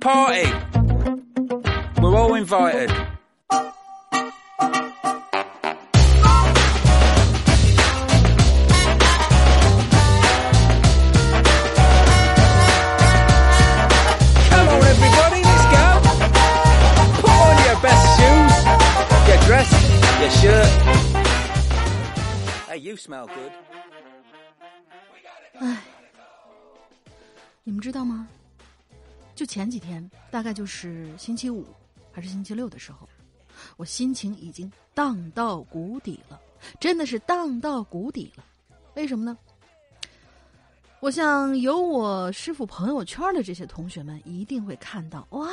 party. We're all invited. 前几天，大概就是星期五还是星期六的时候，我心情已经荡到谷底了，真的是荡到谷底了。为什么呢？我想有我师傅朋友圈的这些同学们一定会看到，哇，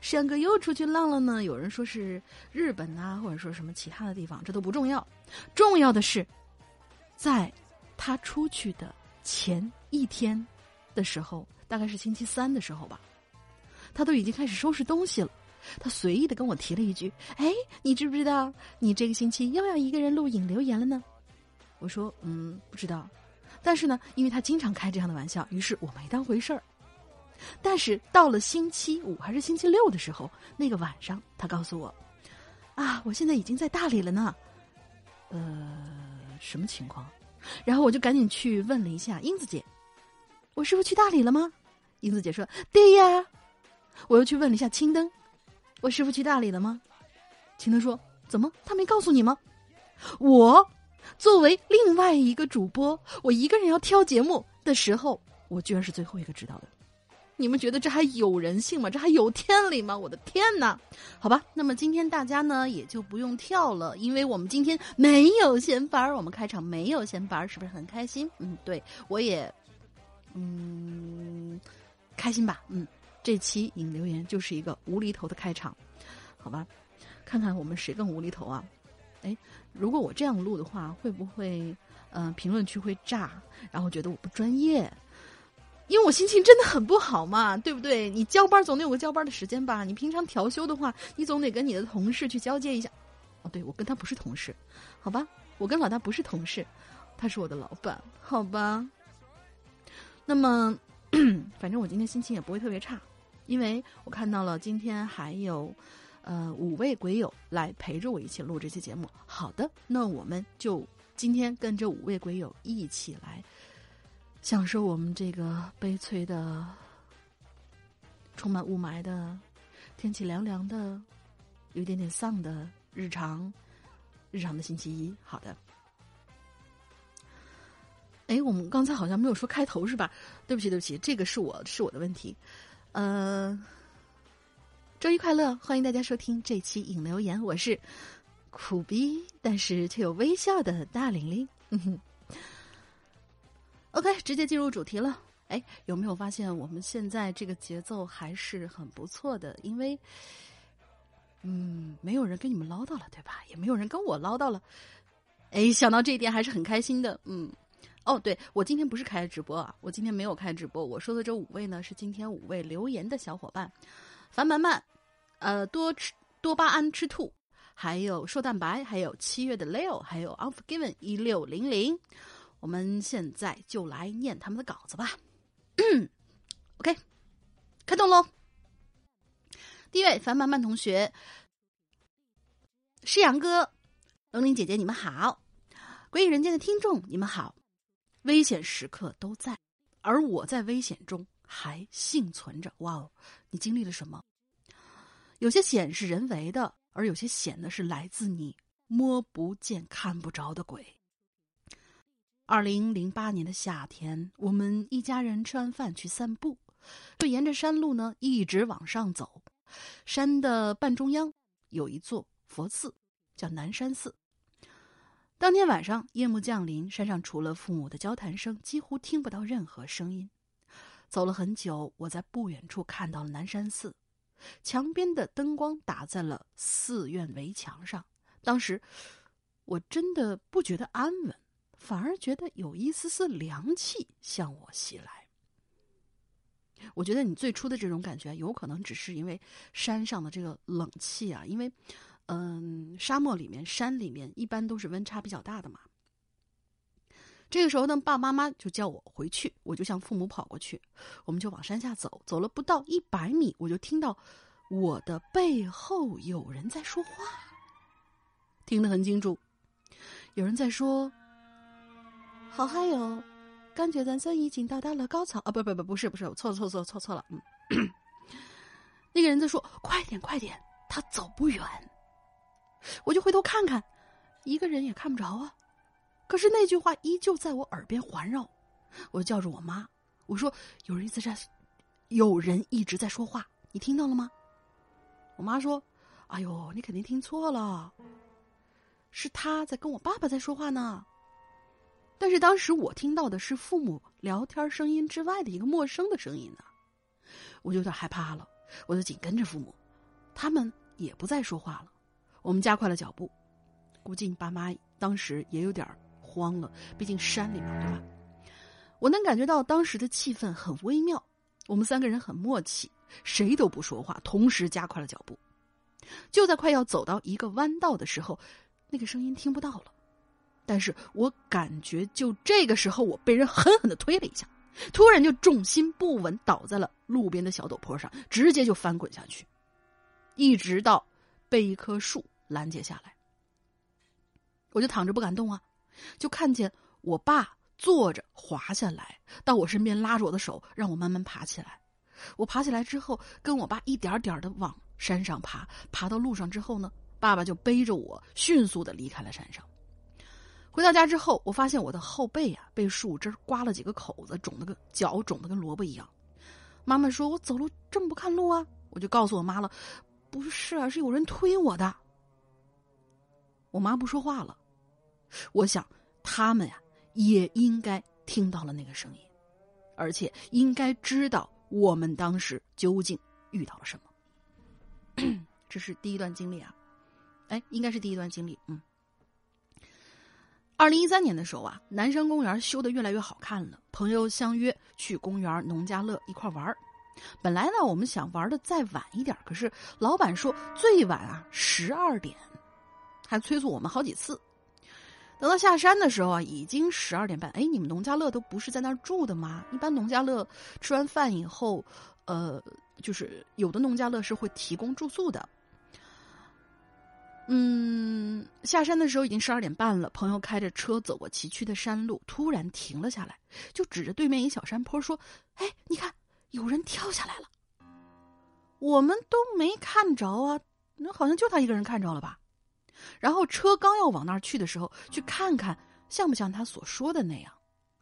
山哥又出去浪了呢。有人说是日本呐、或者说什么其他的地方，这都不重要，重要的是，在他出去的前一天的时候，大概是星期三的时候吧，他都已经开始收拾东西了。他随意的跟我提了一句：“哎，你知不知道你这个星期又要一个人录影留言了呢？”我说：“嗯，不知道。”但是呢，因为他经常开这样的玩笑，于是我没当回事儿。但是到了星期五还是星期六的时候，那个晚上，他告诉我：“啊，我现在已经在大理了呢。”呃，什么情况？然后我就赶紧去问了一下英子姐：“我师傅去大理了吗？”英子姐说：“对呀。”我又去问了一下青灯：“我师傅去大理了吗？”青灯说：“怎么？他没告诉你吗？”我作为另外一个主播，我一个人要挑节目的时候，我居然是最后一个知道的。你们觉得这还有人性吗？这还有天理吗？我的天哪！好吧，那么今天大家呢也就不用跳了，因为我们今天没有闲班儿，我们开场没有闲班儿，是不是很开心？嗯，对我也，嗯，开心吧？嗯，这期引留言就是一个无厘头的开场，好吧？看看我们谁更无厘头啊？哎，如果我这样录的话，会不会嗯、评论区会炸，然后觉得我不专业？因为我心情真的很不好嘛，对不对？你交班总得有个交班的时间吧？你平常调休的话，你总得跟你的同事去交接一下。哦，对，我跟他不是同事，好吧？我跟老大不是同事，他是我的老板，好吧？那么，反正我今天心情也不会特别差，因为我看到了今天还有呃五位鬼友来陪着我一起录这期节目。好的，那我们就今天跟着五位鬼友一起来。享受我们这个悲催的、充满雾霾的、天气凉凉的、有一点点丧的日常，日常的星期一。好的，哎，我们刚才好像没有说开头是吧？对不起，对不起，这个是我是我的问题。呃，周一快乐，欢迎大家收听这期引留言，我是苦逼但是却有微笑的大玲玲。嗯哼。OK，直接进入主题了。哎，有没有发现我们现在这个节奏还是很不错的？因为，嗯，没有人跟你们唠叨了，对吧？也没有人跟我唠叨了。哎，想到这一点还是很开心的。嗯，哦，对我今天不是开直播啊，我今天没有开直播。我说的这五位呢，是今天五位留言的小伙伴：樊曼曼，呃，多吃多巴胺吃兔，还有瘦蛋白，还有七月的 Leo，还有 Unforgiven 一六零零。我们现在就来念他们的稿子吧。OK，开动喽。第一位樊曼曼同学，诗阳哥，龙玲姐姐，你们好，鬼影人间的听众，你们好，危险时刻都在，而我在危险中还幸存着。哇哦，你经历了什么？有些险是人为的，而有些险呢是来自你摸不见、看不着的鬼。二零零八年的夏天，我们一家人吃完饭去散步，就沿着山路呢一直往上走。山的半中央有一座佛寺，叫南山寺。当天晚上夜幕降临，山上除了父母的交谈声，几乎听不到任何声音。走了很久，我在不远处看到了南山寺。墙边的灯光打在了寺院围墙上，当时我真的不觉得安稳，反而觉得有一丝丝凉气向我袭来。我觉得你最初的这种感觉，有可能只是因为山上的这个冷气啊，因为，嗯，沙漠里面、山里面一般都是温差比较大的嘛。这个时候呢，爸爸妈妈就叫我回去，我就向父母跑过去，我们就往山下走。走了不到一百米，我就听到我的背后有人在说话，听得很清楚。有人在说：“好嗨哟，感觉人生已经到达了高潮啊！”不不不，不是不是，我错错错错错了。嗯，那个人在说：“快点快点，他走不远。”我就回头看看，一个人也看不着啊。可是那句话依旧在我耳边环绕，我叫着我妈，我说：“有人一直在，有人一直在说话，你听到了吗？”我妈说：“哎呦，你肯定听错了，是他在跟我爸爸在说话呢。”但是当时我听到的是父母聊天声音之外的一个陌生的声音呢，我就有点害怕了，我就紧跟着父母，他们也不再说话了，我们加快了脚步，估计你爸妈当时也有点慌了，毕竟山里面对吧？我能感觉到当时的气氛很微妙，我们三个人很默契，谁都不说话，同时加快了脚步。就在快要走到一个弯道的时候，那个声音听不到了，但是我感觉就这个时候，我被人狠狠的推了一下，突然就重心不稳，倒在了路边的小陡坡上，直接就翻滚下去，一直到被一棵树拦截下来，我就躺着不敢动啊。就看见我爸坐着滑下来，到我身边拉着我的手，让我慢慢爬起来。我爬起来之后，跟我爸一点点的往山上爬。爬到路上之后呢，爸爸就背着我迅速的离开了山上。回到家之后，我发现我的后背啊被树枝刮了几个口子，肿的跟脚肿的跟萝卜一样。妈妈说我走路这么不看路啊，我就告诉我妈了，不是啊，是有人推我的。我妈不说话了。我想，他们呀也应该听到了那个声音，而且应该知道我们当时究竟遇到了什么。这是第一段经历啊，哎，应该是第一段经历。嗯，二零一三年的时候啊，南山公园修的越来越好看了，朋友相约去公园农家乐一块玩本来呢，我们想玩的再晚一点，可是老板说最晚啊十二点，还催促我们好几次。等到下山的时候啊，已经十二点半。哎，你们农家乐都不是在那儿住的吗？一般农家乐吃完饭以后，呃，就是有的农家乐是会提供住宿的。嗯，下山的时候已经十二点半了。朋友开着车走过崎岖的山路，突然停了下来，就指着对面一小山坡说：“哎，你看，有人跳下来了。”我们都没看着啊，那好像就他一个人看着了吧。然后车刚要往那儿去的时候，去看看像不像他所说的那样。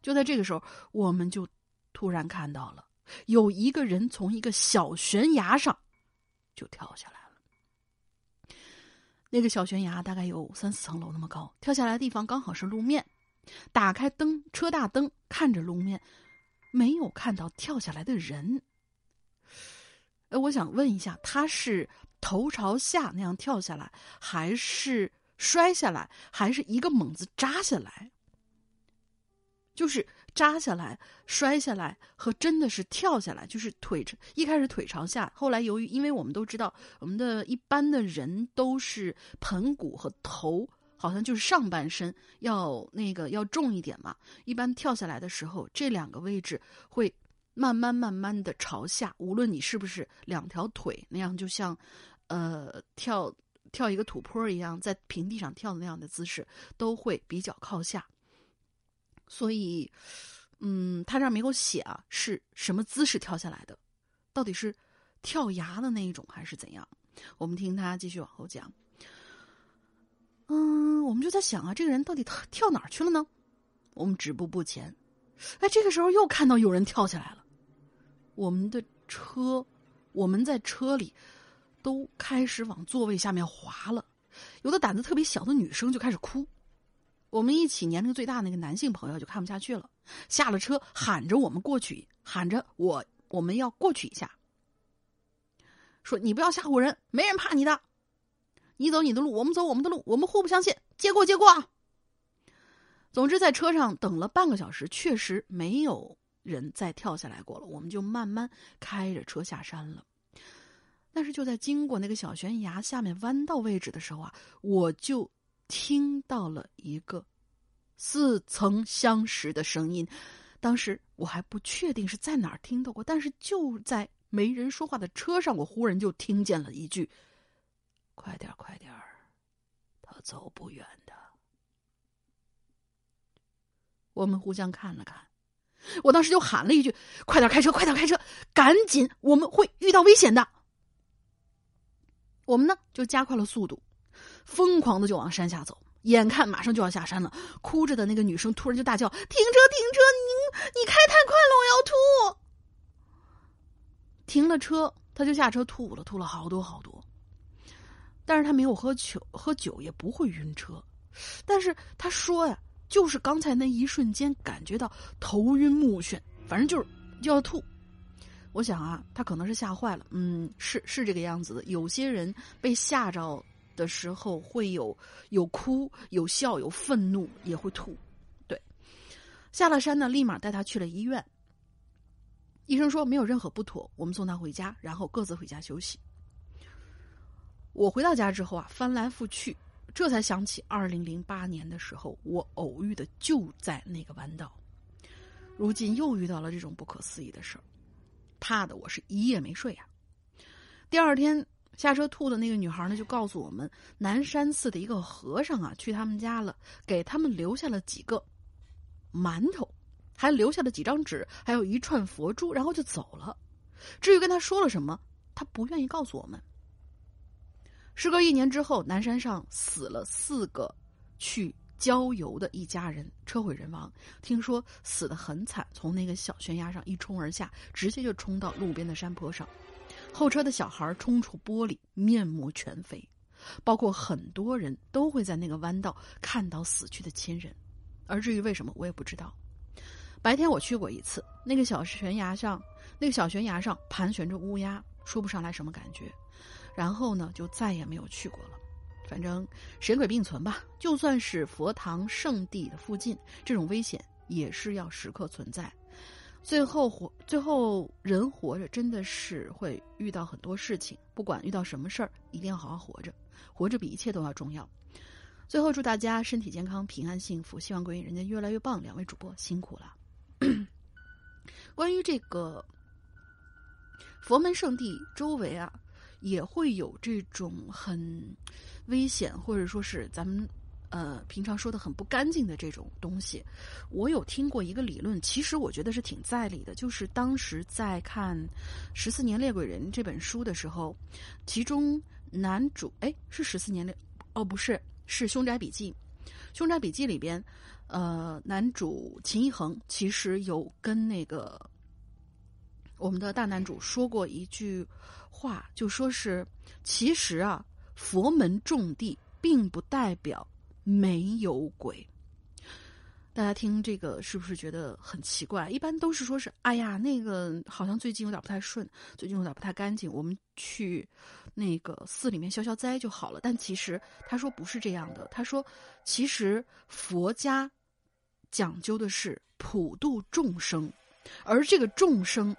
就在这个时候，我们就突然看到了有一个人从一个小悬崖上就跳下来了。那个小悬崖大概有三四层楼那么高，跳下来的地方刚好是路面。打开灯，车大灯看着路面，没有看到跳下来的人。呃，我想问一下，他是？头朝下那样跳下来，还是摔下来，还是一个猛子扎下来？就是扎下来、摔下来和真的是跳下来，就是腿一开始腿朝下，后来由于因为我们都知道，我们的一般的人都是盆骨和头好像就是上半身要那个要重一点嘛，一般跳下来的时候，这两个位置会慢慢慢慢的朝下，无论你是不是两条腿那样，就像，呃，跳跳一个土坡一样，在平地上跳的那样的姿势，都会比较靠下。所以，嗯，他这儿没有写啊，是什么姿势跳下来的？到底是跳崖的那一种，还是怎样？我们听他继续往后讲。嗯，我们就在想啊，这个人到底跳哪儿去了呢？我们止步不前。哎，这个时候又看到有人跳下来了。我们的车，我们在车里都开始往座位下面滑了。有的胆子特别小的女生就开始哭。我们一起年龄最大那个男性朋友就看不下去了，下了车喊着我们过去，喊着我我们要过去一下。说你不要吓唬人，没人怕你的。你走你的路，我们走我们的路，我们互不相信。借过，借过啊！总之，在车上等了半个小时，确实没有人再跳下来过了。我们就慢慢开着车下山了。但是，就在经过那个小悬崖下面弯道位置的时候啊，我就听到了一个似曾相识的声音。当时我还不确定是在哪儿听到过，但是就在没人说话的车上，我忽然就听见了一句。快点，快点儿，他走不远的。我们互相看了看，我当时就喊了一句：“快点开车，快点开车，赶紧，我们会遇到危险的。”我们呢就加快了速度，疯狂的就往山下走。眼看马上就要下山了，哭着的那个女生突然就大叫：“停车，停车！你你开太快了，我要吐！”停了车，他就下车吐了，吐了好多好多。但是他没有喝酒，喝酒也不会晕车。但是他说呀，就是刚才那一瞬间感觉到头晕目眩，反正就是就要吐。我想啊，他可能是吓坏了。嗯，是是这个样子的。有些人被吓着的时候会有有哭、有笑、有愤怒，也会吐。对，下了山呢，立马带他去了医院。医生说没有任何不妥，我们送他回家，然后各自回家休息。我回到家之后啊，翻来覆去，这才想起二零零八年的时候，我偶遇的就在那个弯道。如今又遇到了这种不可思议的事儿，怕的我是一夜没睡呀。第二天下车吐的那个女孩呢，就告诉我们，南山寺的一个和尚啊，去他们家了，给他们留下了几个馒头，还留下了几张纸，还有一串佛珠，然后就走了。至于跟他说了什么，他不愿意告诉我们。时隔一年之后，南山上死了四个去郊游的一家人，车毁人亡。听说死的很惨，从那个小悬崖上一冲而下，直接就冲到路边的山坡上。后车的小孩冲出玻璃，面目全非。包括很多人都会在那个弯道看到死去的亲人，而至于为什么，我也不知道。白天我去过一次，那个小悬崖上，那个小悬崖上盘旋着乌鸦，说不上来什么感觉。然后呢，就再也没有去过了。反正神鬼并存吧，就算是佛堂圣地的附近，这种危险也是要时刻存在。最后活，最后人活着真的是会遇到很多事情，不管遇到什么事儿，一定要好好活着，活着比一切都要重要。最后祝大家身体健康、平安幸福，希望鬼影人间越来越棒。两位主播辛苦了。关于这个佛门圣地周围啊。也会有这种很危险，或者说是咱们呃平常说的很不干净的这种东西。我有听过一个理论，其实我觉得是挺在理的。就是当时在看《十四年猎鬼人》这本书的时候，其中男主哎是《十四年猎》哦不是是《凶宅笔记》，《凶宅笔记》里边呃男主秦一恒其实有跟那个我们的大男主说过一句。话就说是，其实啊，佛门种地并不代表没有鬼。大家听这个是不是觉得很奇怪？一般都是说是，哎呀，那个好像最近有点不太顺，最近有点不太干净，我们去那个寺里面消消灾就好了。但其实他说不是这样的，他说其实佛家讲究的是普度众生，而这个众生。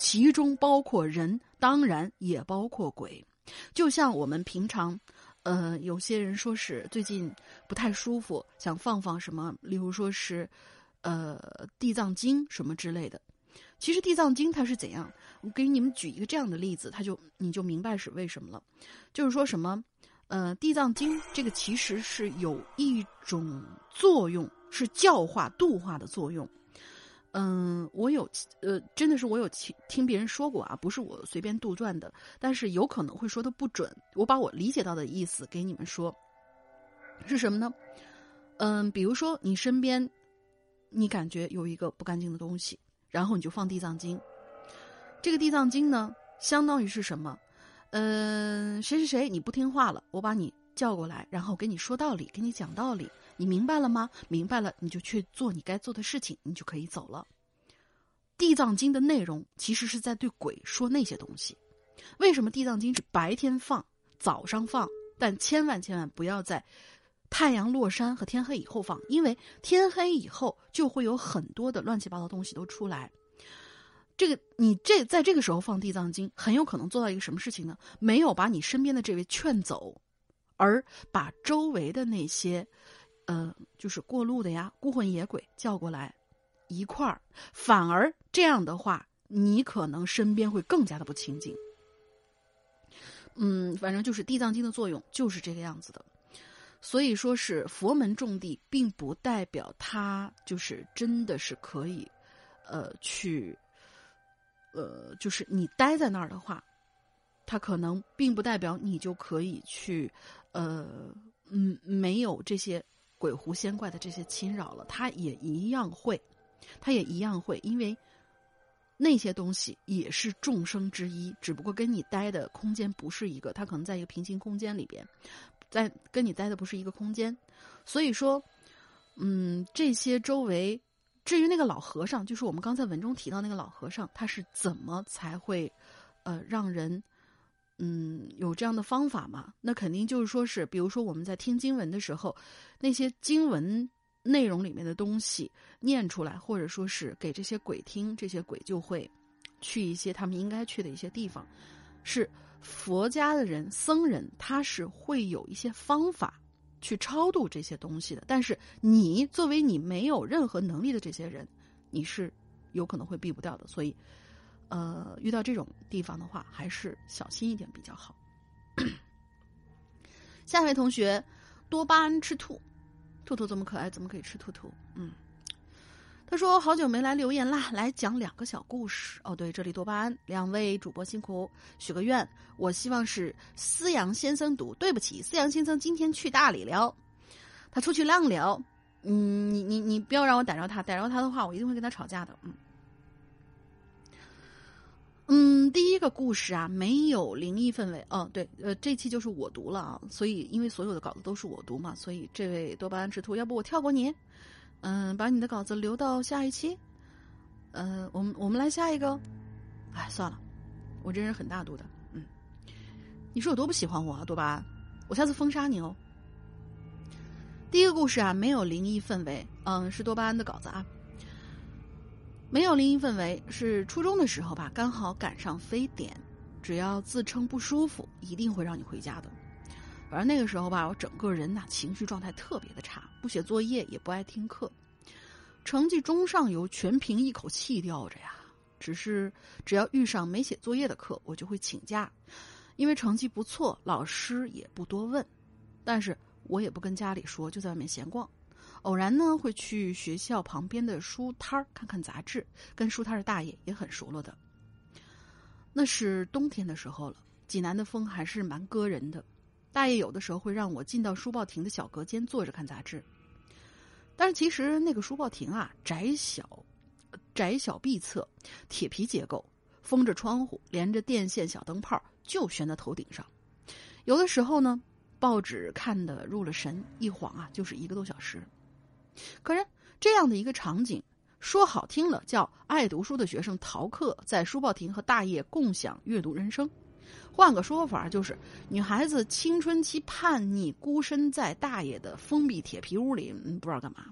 其中包括人，当然也包括鬼。就像我们平常，呃，有些人说是最近不太舒服，想放放什么，例如说是，呃，地藏经什么之类的。其实《地藏经》它是怎样？我给你们举一个这样的例子，它就你就明白是为什么了。就是说什么，呃，《地藏经》这个其实是有一种作用，是教化度化的作用。嗯，我有呃，真的是我有听听别人说过啊，不是我随便杜撰的，但是有可能会说的不准。我把我理解到的意思给你们说，是什么呢？嗯，比如说你身边，你感觉有一个不干净的东西，然后你就放地藏经。这个地藏经呢，相当于是什么？嗯，谁谁谁你不听话了，我把你叫过来，然后给你说道理，给你讲道理。你明白了吗？明白了，你就去做你该做的事情，你就可以走了。地藏经的内容其实是在对鬼说那些东西。为什么地藏经是白天放、早上放？但千万千万不要在太阳落山和天黑以后放，因为天黑以后就会有很多的乱七八糟东西都出来。这个你这在这个时候放地藏经，很有可能做到一个什么事情呢？没有把你身边的这位劝走，而把周围的那些。呃，就是过路的呀，孤魂野鬼叫过来一块儿，反而这样的话，你可能身边会更加的不清净。嗯，反正就是地藏经的作用就是这个样子的，所以说是佛门种地，并不代表它就是真的是可以，呃，去，呃，就是你待在那儿的话，它可能并不代表你就可以去，呃，嗯，没有这些。鬼狐仙怪的这些侵扰了，他也一样会，他也一样会，因为那些东西也是众生之一，只不过跟你待的空间不是一个，他可能在一个平行空间里边，在跟你待的不是一个空间，所以说，嗯，这些周围，至于那个老和尚，就是我们刚才文中提到那个老和尚，他是怎么才会，呃，让人。嗯，有这样的方法吗？那肯定就是说是，比如说我们在听经文的时候，那些经文内容里面的东西念出来，或者说是给这些鬼听，这些鬼就会去一些他们应该去的一些地方。是佛家的人、僧人，他是会有一些方法去超度这些东西的。但是你作为你没有任何能力的这些人，你是有可能会避不掉的。所以。呃，遇到这种地方的话，还是小心一点比较好。下一位同学，多巴胺吃兔，兔兔这么可爱，怎么可以吃兔兔？嗯，他说好久没来留言啦，来讲两个小故事。哦，对，这里多巴胺，两位主播辛苦，许个愿，我希望是思阳先生读。对不起，思阳先生今天去大理了，他出去浪了。嗯，你你你不要让我逮着他，逮着他的话，我一定会跟他吵架的。嗯。嗯，第一个故事啊，没有灵异氛围。哦，对，呃，这期就是我读了啊，所以因为所有的稿子都是我读嘛，所以这位多巴胺之徒，要不我跳过你，嗯，把你的稿子留到下一期。呃，我们我们来下一个。哎，算了，我这人很大度的。嗯，你说有多不喜欢我啊，多巴胺？我下次封杀你哦。第一个故事啊，没有灵异氛围。嗯，是多巴胺的稿子啊。没有灵异氛围，是初中的时候吧，刚好赶上非典，只要自称不舒服，一定会让你回家的。反正那个时候吧，我整个人呐情绪状态特别的差，不写作业也不爱听课，成绩中上游，全凭一口气吊着呀。只是只要遇上没写作业的课，我就会请假，因为成绩不错，老师也不多问，但是我也不跟家里说，就在外面闲逛。偶然呢，会去学校旁边的书摊儿看看杂志，跟书摊的大爷也很熟络的。那是冬天的时候了，济南的风还是蛮割人的。大爷有的时候会让我进到书报亭的小隔间坐着看杂志，但是其实那个书报亭啊，窄小，窄小闭侧，铁皮结构，封着窗户，连着电线小灯泡就悬在头顶上。有的时候呢，报纸看得入了神，一晃啊就是一个多小时。可是这样的一个场景，说好听了叫爱读书的学生逃课，在书报亭和大爷共享阅读人生；换个说法就是女孩子青春期叛逆，孤身在大爷的封闭铁皮屋里，不知道干嘛。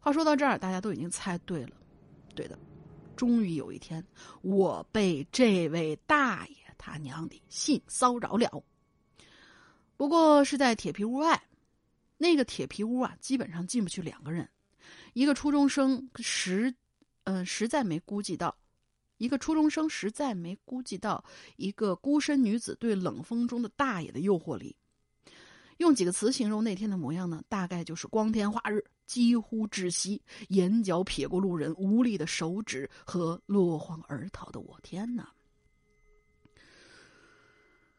话说到这儿，大家都已经猜对了，对的。终于有一天，我被这位大爷他娘的性骚扰了，不过是在铁皮屋外。那个铁皮屋啊，基本上进不去两个人。一个初中生实，嗯，实在没估计到，一个初中生实在没估计到一个孤身女子对冷风中的大爷的诱惑力。用几个词形容那天的模样呢？大概就是光天化日，几乎窒息，眼角瞥过路人无力的手指和落荒而逃的我。天哪！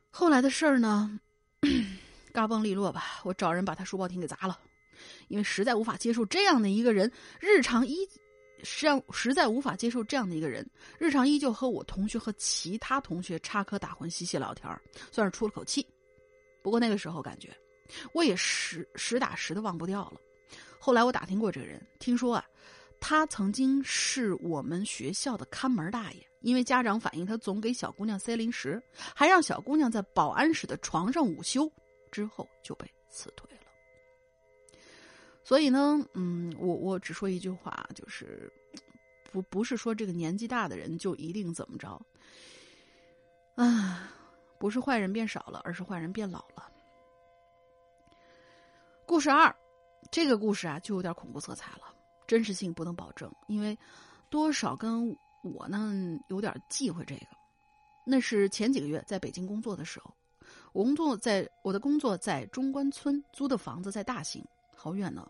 后来的事儿呢？嘎嘣利落吧，我找人把他书包亭给砸了，因为实在无法接受这样的一个人，日常依实际上实在无法接受这样的一个人，日常依旧和我同学和其他同学插科打诨、嬉戏聊天算是出了口气。不过那个时候感觉，我也实实打实的忘不掉了。后来我打听过这个人，听说啊，他曾经是我们学校的看门大爷，因为家长反映他总给小姑娘塞零食，还让小姑娘在保安室的床上午休。之后就被辞退了。所以呢，嗯，我我只说一句话，就是不不是说这个年纪大的人就一定怎么着啊，不是坏人变少了，而是坏人变老了。故事二，这个故事啊就有点恐怖色彩了，真实性不能保证，因为多少跟我呢有点忌讳这个。那是前几个月在北京工作的时候。我工作在我的工作在中关村，租的房子在大兴，好远呢。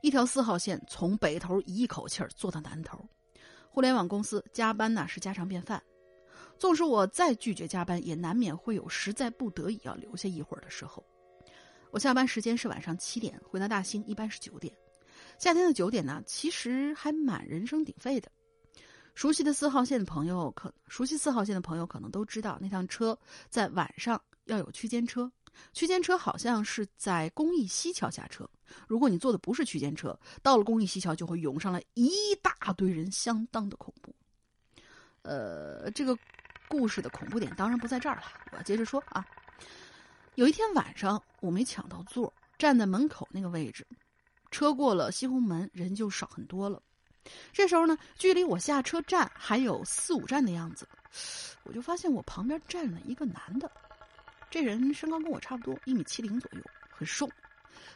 一条四号线从北头一口气儿坐到南头。互联网公司加班呢是家常便饭。纵使我再拒绝加班，也难免会有实在不得已要留下一会儿的时候。我下班时间是晚上七点，回到大兴一般是九点。夏天的九点呢，其实还蛮人声鼎沸的。熟悉的四号线的朋友可熟悉四号线的朋友可能都知道，那趟车在晚上。要有区间车，区间车好像是在公益西桥下车。如果你坐的不是区间车，到了公益西桥就会涌上来一大堆人，相当的恐怖。呃，这个故事的恐怖点当然不在这儿了，我要接着说啊。有一天晚上，我没抢到座，站在门口那个位置，车过了西红门，人就少很多了。这时候呢，距离我下车站还有四五站的样子，我就发现我旁边站了一个男的。这人身高跟我差不多，一米七零左右，很瘦，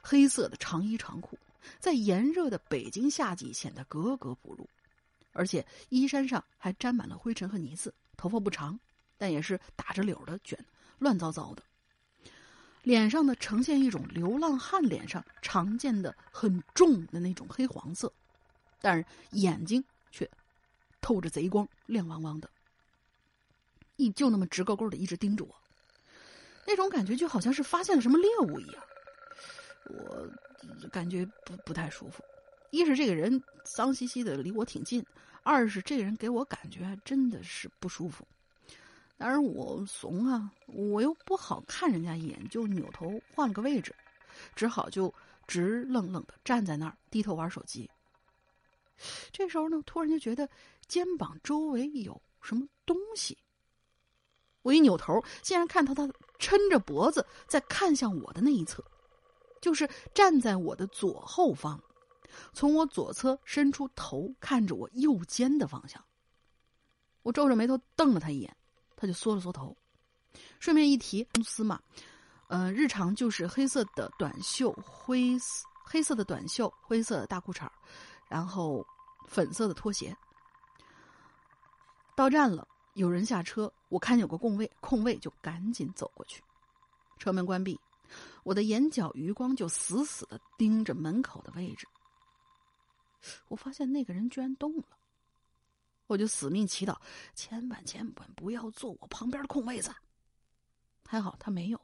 黑色的长衣长裤，在炎热的北京夏季显得格格不入，而且衣衫上还沾满了灰尘和泥渍。头发不长，但也是打着绺的卷，乱糟糟的。脸上呢，呈现一种流浪汉脸上常见的很重的那种黑黄色，但是眼睛却透着贼光，亮汪汪的，一就那么直勾勾的一直盯着我。那种感觉就好像是发现了什么猎物一样，我感觉不不太舒服。一是这个人脏兮兮的离我挺近，二是这个人给我感觉真的是不舒服。当然我怂啊，我又不好看人家一眼，就扭头换了个位置，只好就直愣愣的站在那儿低头玩手机。这时候呢，突然就觉得肩膀周围有什么东西。我一扭头，竟然看到他抻着脖子在看向我的那一侧，就是站在我的左后方，从我左侧伸出头看着我右肩的方向。我皱着眉头瞪了他一眼，他就缩了缩头。顺便一提，公司嘛，呃，日常就是黑色的短袖、灰色黑色的短袖、灰色的大裤衩然后粉色的拖鞋。到站了。有人下车，我看见有个空位，空位就赶紧走过去。车门关闭，我的眼角余光就死死的盯着门口的位置。我发现那个人居然动了，我就死命祈祷，千万千万不要坐我旁边的空位子。还好他没有，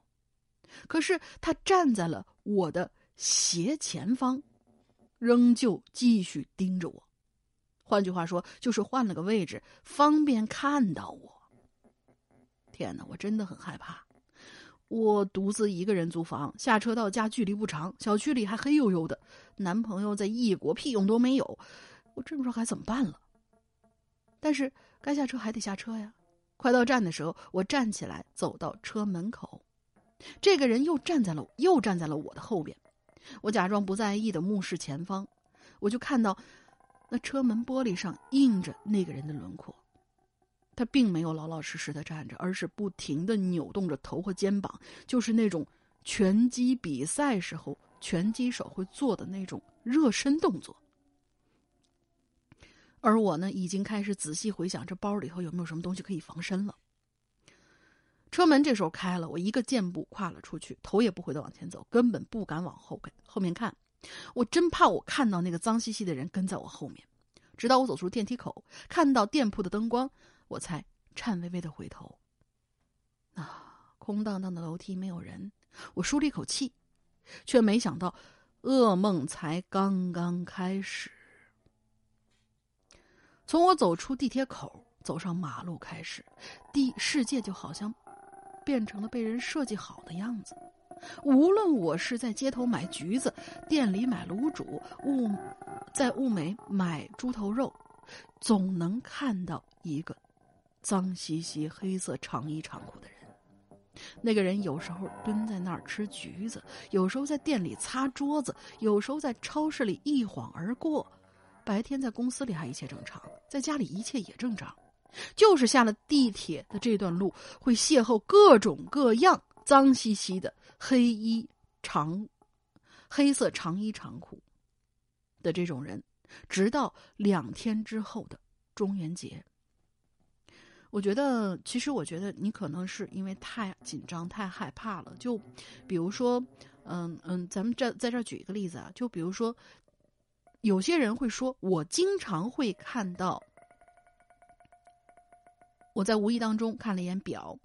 可是他站在了我的斜前方，仍旧继续盯着我。换句话说，就是换了个位置，方便看到我。天哪，我真的很害怕。我独自一个人租房，下车到家距离不长，小区里还黑黝黝的，男朋友在异国，屁用都没有，我真不知道该怎么办了。但是该下车还得下车呀。快到站的时候，我站起来走到车门口，这个人又站在了又站在了我的后边。我假装不在意的目视前方，我就看到。那车门玻璃上映着那个人的轮廓，他并没有老老实实的站着，而是不停的扭动着头和肩膀，就是那种拳击比赛时候拳击手会做的那种热身动作。而我呢，已经开始仔细回想这包里头有没有什么东西可以防身了。车门这时候开了，我一个箭步跨了出去，头也不回的往前走，根本不敢往后看后面看，我真怕我看到那个脏兮兮的人跟在我后面。直到我走出电梯口，看到店铺的灯光，我才颤巍巍的回头。啊，空荡荡的楼梯没有人，我舒了一口气，却没想到，噩梦才刚刚开始。从我走出地铁口，走上马路开始，地世界就好像变成了被人设计好的样子。无论我是在街头买橘子，店里买卤煮，物在物美买猪头肉，总能看到一个脏兮兮、黑色长衣长裤的人。那个人有时候蹲在那儿吃橘子，有时候在店里擦桌子，有时候在超市里一晃而过。白天在公司里还一切正常，在家里一切也正常，就是下了地铁的这段路会邂逅各种各样脏兮兮的黑衣长、黑色长衣长裤的这种人，直到两天之后的中元节。我觉得，其实我觉得你可能是因为太紧张、太害怕了。就比如说，嗯嗯，咱们这在这举一个例子啊，就比如说。有些人会说，我经常会看到，我在无意当中看了一眼表，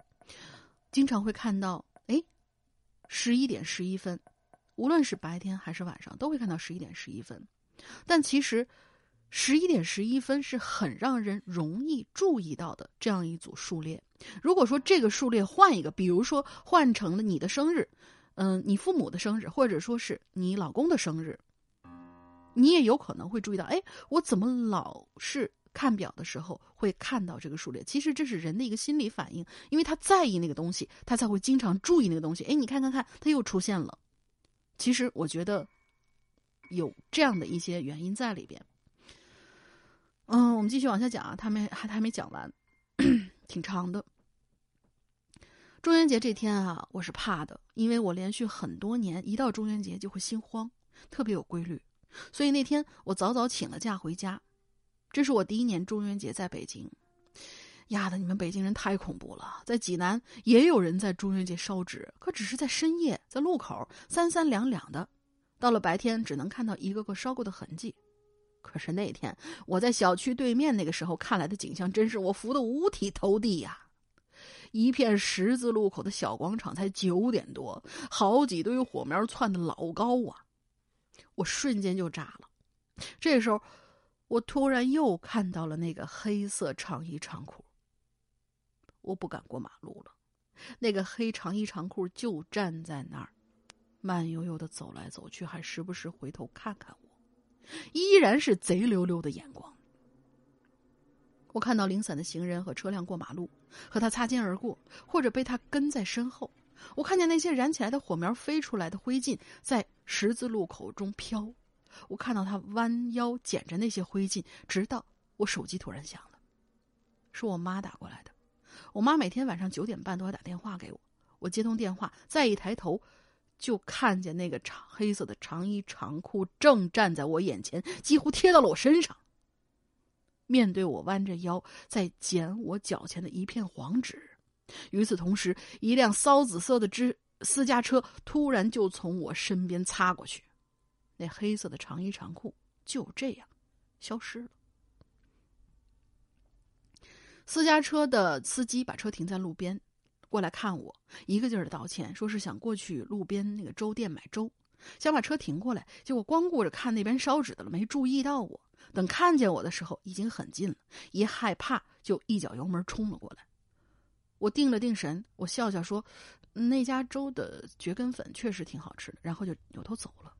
经常会看到，哎，十一点十一分，无论是白天还是晚上，都会看到十一点十一分。但其实，十一点十一分是很让人容易注意到的这样一组数列。如果说这个数列换一个，比如说换成了你的生日，嗯，你父母的生日，或者说是你老公的生日。你也有可能会注意到，哎，我怎么老是看表的时候会看到这个数列？其实这是人的一个心理反应，因为他在意那个东西，他才会经常注意那个东西。哎，你看看看，它又出现了。其实我觉得有这样的一些原因在里边。嗯，我们继续往下讲啊，他没还还没讲完，挺长的。中元节这天啊，我是怕的，因为我连续很多年一到中元节就会心慌，特别有规律。所以那天我早早请了假回家，这是我第一年中元节在北京。丫的，你们北京人太恐怖了！在济南也有人在中元节烧纸，可只是在深夜，在路口三三两两的，到了白天只能看到一个个烧过的痕迹。可是那天我在小区对面那个时候看来的景象，真是我服的五体投地呀！一片十字路口的小广场，才九点多，好几堆火苗窜的老高啊！我瞬间就炸了，这时候，我突然又看到了那个黑色长衣长裤。我不敢过马路了，那个黑长衣长裤就站在那儿，慢悠悠的走来走去，还时不时回头看看我，依然是贼溜溜的眼光。我看到零散的行人和车辆过马路，和他擦肩而过，或者被他跟在身后。我看见那些燃起来的火苗飞出来的灰烬在十字路口中飘，我看到他弯腰捡着那些灰烬，直到我手机突然响了，是我妈打过来的。我妈每天晚上九点半都要打电话给我，我接通电话，再一抬头，就看见那个长黑色的长衣长裤正站在我眼前，几乎贴到了我身上，面对我弯着腰在捡我脚前的一片黄纸。与此同时，一辆骚紫色的之私家车突然就从我身边擦过去，那黑色的长衣长裤就这样消失了。私家车的司机把车停在路边，过来看我，一个劲儿的道歉，说是想过去路边那个粥店买粥，想把车停过来，结果光顾着看那边烧纸的了，没注意到我。等看见我的时候，已经很近了，一害怕就一脚油门冲了过来。我定了定神，我笑笑说：“那家粥的蕨根粉确实挺好吃的。”然后就扭头走了。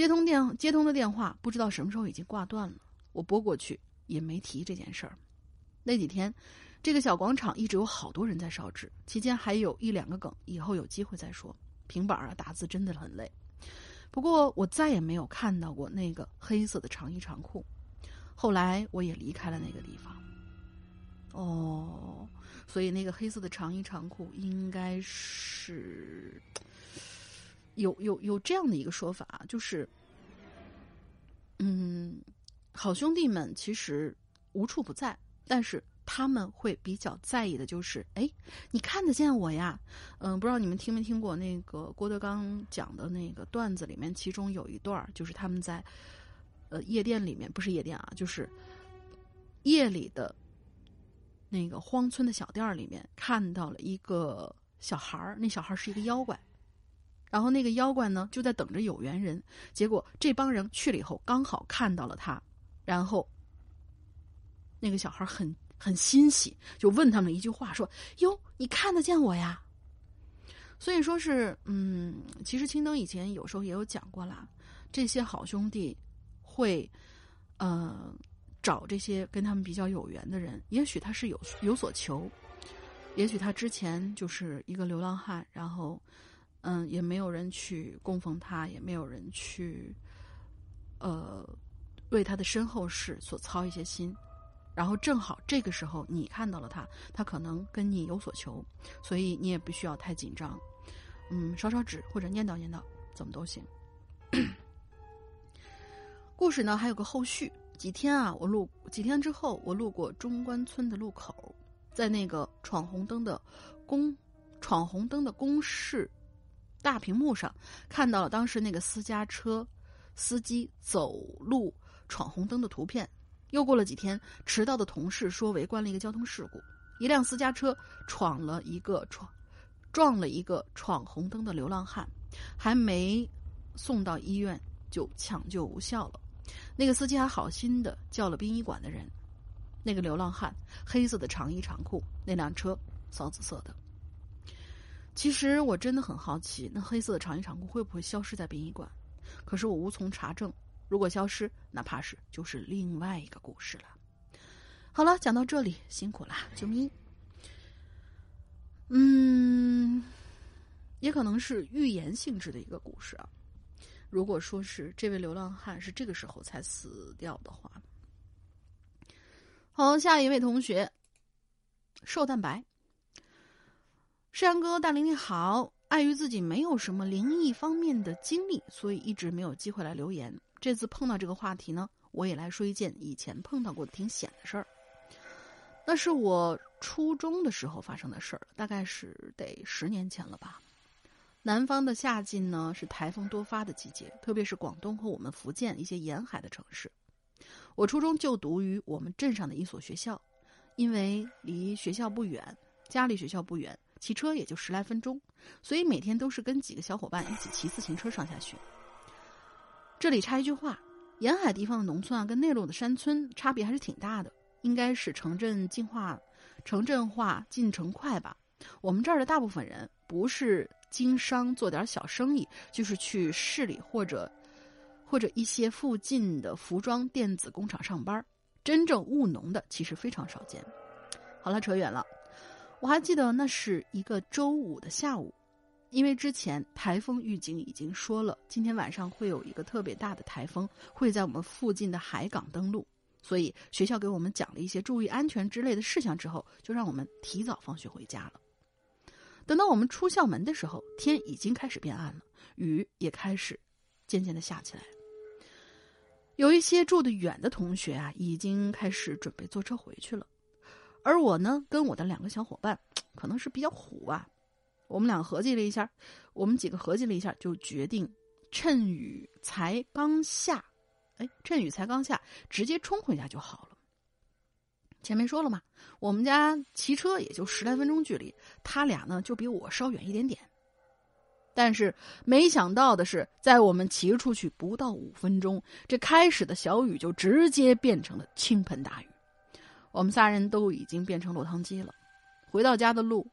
接通电接通的电话，不知道什么时候已经挂断了。我拨过去，也没提这件事儿。那几天，这个小广场一直有好多人在烧纸，期间还有一两个梗，以后有机会再说。平板啊，打字真的很累。不过我再也没有看到过那个黑色的长衣长裤。后来我也离开了那个地方。哦。所以那个黑色的长衣长裤应该是有有有这样的一个说法，就是，嗯，好兄弟们其实无处不在，但是他们会比较在意的就是，哎，你看得见我呀？嗯，不知道你们听没听过那个郭德纲讲的那个段子里面，其中有一段儿就是他们在呃夜店里面，不是夜店啊，就是夜里的那个荒村的小店里面看到了一个小孩儿，那小孩是一个妖怪。然后那个妖怪呢，就在等着有缘人。结果这帮人去了以后，刚好看到了他，然后那个小孩很很欣喜，就问他们一句话，说：“哟，你看得见我呀？”所以说是，嗯，其实青灯以前有时候也有讲过啦，这些好兄弟会呃找这些跟他们比较有缘的人，也许他是有有所求，也许他之前就是一个流浪汉，然后。嗯，也没有人去供奉他，也没有人去，呃，为他的身后事所操一些心。然后正好这个时候你看到了他，他可能跟你有所求，所以你也不需要太紧张。嗯，烧烧纸或者念叨念叨，怎么都行。故事呢还有个后续。几天啊，我路几天之后，我路过中关村的路口，在那个闯红灯的公闯红灯的公示。大屏幕上看到了当时那个私家车司机走路闯红灯的图片。又过了几天，迟到的同事说围观了一个交通事故，一辆私家车闯了一个闯，撞了一个闯红灯的流浪汉，还没送到医院就抢救无效了。那个司机还好心的叫了殡仪馆的人。那个流浪汉黑色的长衣长裤，那辆车骚紫色的。其实我真的很好奇，那黑色的长衣长裤会不会消失在殡仪馆？可是我无从查证。如果消失，那怕是就是另外一个故事了。好了，讲到这里，辛苦了，啾咪。嗯，也可能是预言性质的一个故事啊。如果说是这位流浪汉是这个时候才死掉的话，好，下一位同学，瘦蛋白。山哥，大林你好。碍于自己没有什么灵异方面的经历，所以一直没有机会来留言。这次碰到这个话题呢，我也来说一件以前碰到过的挺险的事儿。那是我初中的时候发生的事儿，大概是得十年前了吧。南方的夏季呢，是台风多发的季节，特别是广东和我们福建一些沿海的城市。我初中就读于我们镇上的一所学校，因为离学校不远，家离学校不远。骑车也就十来分钟，所以每天都是跟几个小伙伴一起骑自行车上下学。这里插一句话：沿海地方的农村啊，跟内陆的山村差别还是挺大的。应该是城镇进化、城镇化进程快吧。我们这儿的大部分人不是经商做点小生意，就是去市里或者或者一些附近的服装电子工厂上班。真正务农的其实非常少见。好了，扯远了。我还记得那是一个周五的下午，因为之前台风预警已经说了，今天晚上会有一个特别大的台风会在我们附近的海港登陆，所以学校给我们讲了一些注意安全之类的事项之后，就让我们提早放学回家了。等到我们出校门的时候，天已经开始变暗了，雨也开始渐渐的下起来。有一些住得远的同学啊，已经开始准备坐车回去了。而我呢，跟我的两个小伙伴，可能是比较虎啊。我们俩合计了一下，我们几个合计了一下，就决定趁雨才刚下，哎，趁雨才刚下，直接冲回家就好了。前面说了嘛，我们家骑车也就十来分钟距离，他俩呢就比我稍远一点点。但是没想到的是，在我们骑出去不到五分钟，这开始的小雨就直接变成了倾盆大雨。我们仨人都已经变成落汤鸡了。回到家的路，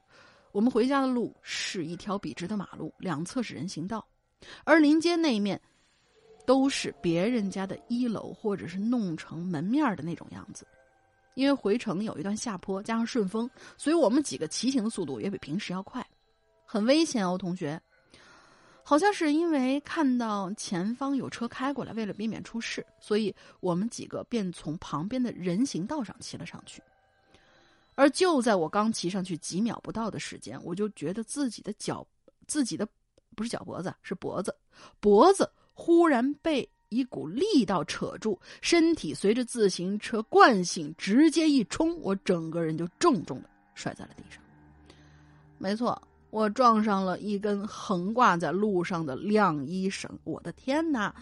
我们回家的路是一条笔直的马路，两侧是人行道，而临街那一面都是别人家的一楼或者是弄成门面的那种样子。因为回程有一段下坡，加上顺风，所以我们几个骑行的速度也比平时要快，很危险哦，同学。好像是因为看到前方有车开过来，为了避免出事，所以我们几个便从旁边的人行道上骑了上去。而就在我刚骑上去几秒不到的时间，我就觉得自己的脚、自己的不是脚脖子，是脖子，脖子忽然被一股力道扯住，身体随着自行车惯性直接一冲，我整个人就重重的摔在了地上。没错，我撞上了一根横挂在路上的晾衣绳。我的天哪！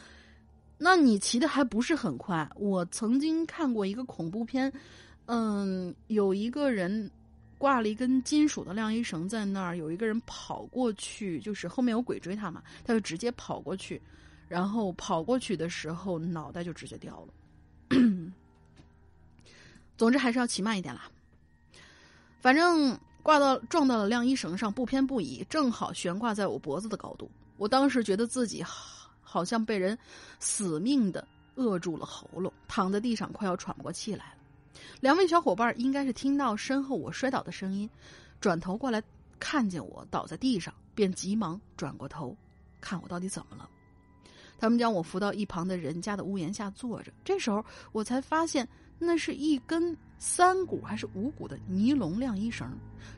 那你骑的还不是很快？我曾经看过一个恐怖片，嗯，有一个人挂了一根金属的晾衣绳在那儿，有一个人跑过去，就是后面有鬼追他嘛，他就直接跑过去，然后跑过去的时候脑袋就直接掉了。总之还是要骑慢一点啦。反正挂到撞到了晾衣绳上，不偏不倚，正好悬挂在我脖子的高度。我当时觉得自己。好像被人死命的扼住了喉咙，躺在地上快要喘不过气来了。两位小伙伴应该是听到身后我摔倒的声音，转头过来看见我倒在地上，便急忙转过头看我到底怎么了。他们将我扶到一旁的人家的屋檐下坐着。这时候我才发现，那是一根三股还是五股的尼龙晾衣绳，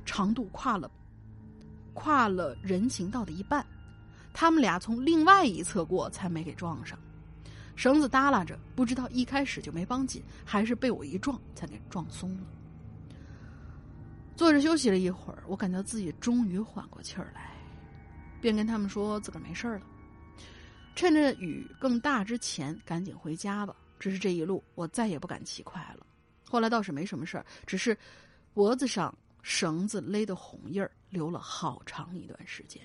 长度跨了跨了人行道的一半。他们俩从另外一侧过，才没给撞上。绳子耷拉着，不知道一开始就没绑紧，还是被我一撞才给撞松了。坐着休息了一会儿，我感觉自己终于缓过气儿来，便跟他们说自个儿没事了，趁着雨更大之前赶紧回家吧。只是这一路我再也不敢骑快了。后来倒是没什么事儿，只是脖子上绳子勒的红印儿留了好长一段时间。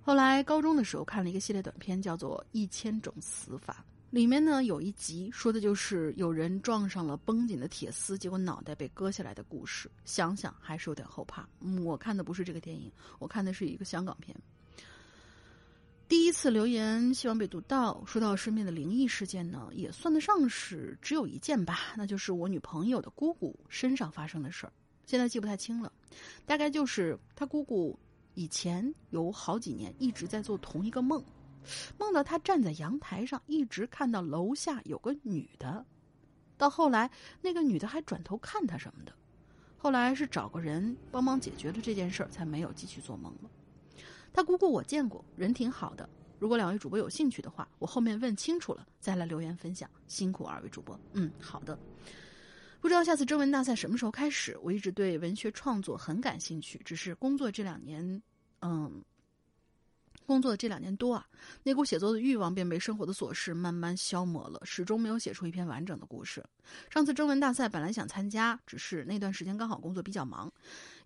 后来高中的时候看了一个系列短片，叫做《一千种死法》，里面呢有一集说的就是有人撞上了绷紧的铁丝，结果脑袋被割下来的故事。想想还是有点后怕。我看的不是这个电影，我看的是一个香港片。第一次留言希望被读到。说到身边的灵异事件呢，也算得上是只有一件吧，那就是我女朋友的姑姑身上发生的事儿。现在记不太清了，大概就是她姑姑。以前有好几年一直在做同一个梦，梦到他站在阳台上，一直看到楼下有个女的。到后来，那个女的还转头看他什么的。后来是找个人帮忙解决了这件事儿，才没有继续做梦了。他姑姑我见过，人挺好的。如果两位主播有兴趣的话，我后面问清楚了再来留言分享。辛苦二位主播，嗯，好的。不知道下次征文大赛什么时候开始？我一直对文学创作很感兴趣，只是工作这两年，嗯，工作的这两年多啊，那股写作的欲望便被生活的琐事慢慢消磨了，始终没有写出一篇完整的故事。上次征文大赛本来想参加，只是那段时间刚好工作比较忙，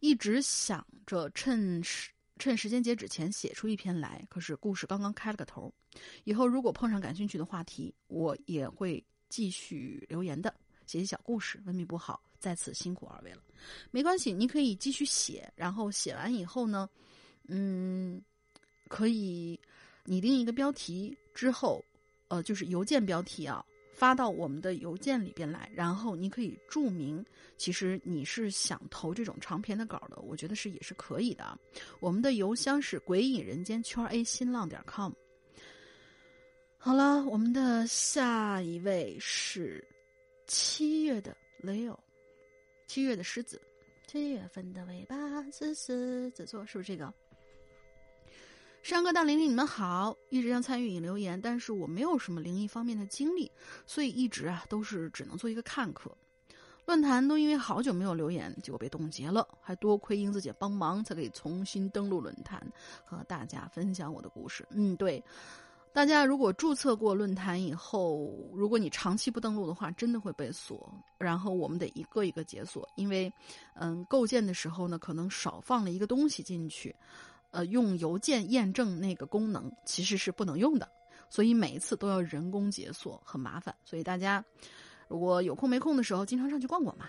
一直想着趁时趁时间截止前写出一篇来。可是故事刚刚开了个头，以后如果碰上感兴趣的话题，我也会继续留言的。写写小故事，文笔不好，在此辛苦二位了。没关系，你可以继续写，然后写完以后呢，嗯，可以拟定一个标题之后，呃，就是邮件标题啊，发到我们的邮件里边来，然后你可以注明，其实你是想投这种长篇的稿的，我觉得是也是可以的。我们的邮箱是鬼影人间圈 A 新浪点 com。好了，我们的下一位是。七月的 Leo，七月的狮子，七月份的尾巴是狮子座，是不是这个？山哥大玲玲，你们好，一直想参与引留言，但是我没有什么灵异方面的经历，所以一直啊都是只能做一个看客。论坛都因为好久没有留言，结果被冻结了，还多亏英子姐帮忙，才可以重新登录论坛，和大家分享我的故事。嗯，对。大家如果注册过论坛以后，如果你长期不登录的话，真的会被锁。然后我们得一个一个解锁，因为，嗯，构建的时候呢，可能少放了一个东西进去，呃，用邮件验证那个功能其实是不能用的，所以每一次都要人工解锁，很麻烦。所以大家如果有空没空的时候，经常上去逛逛嘛。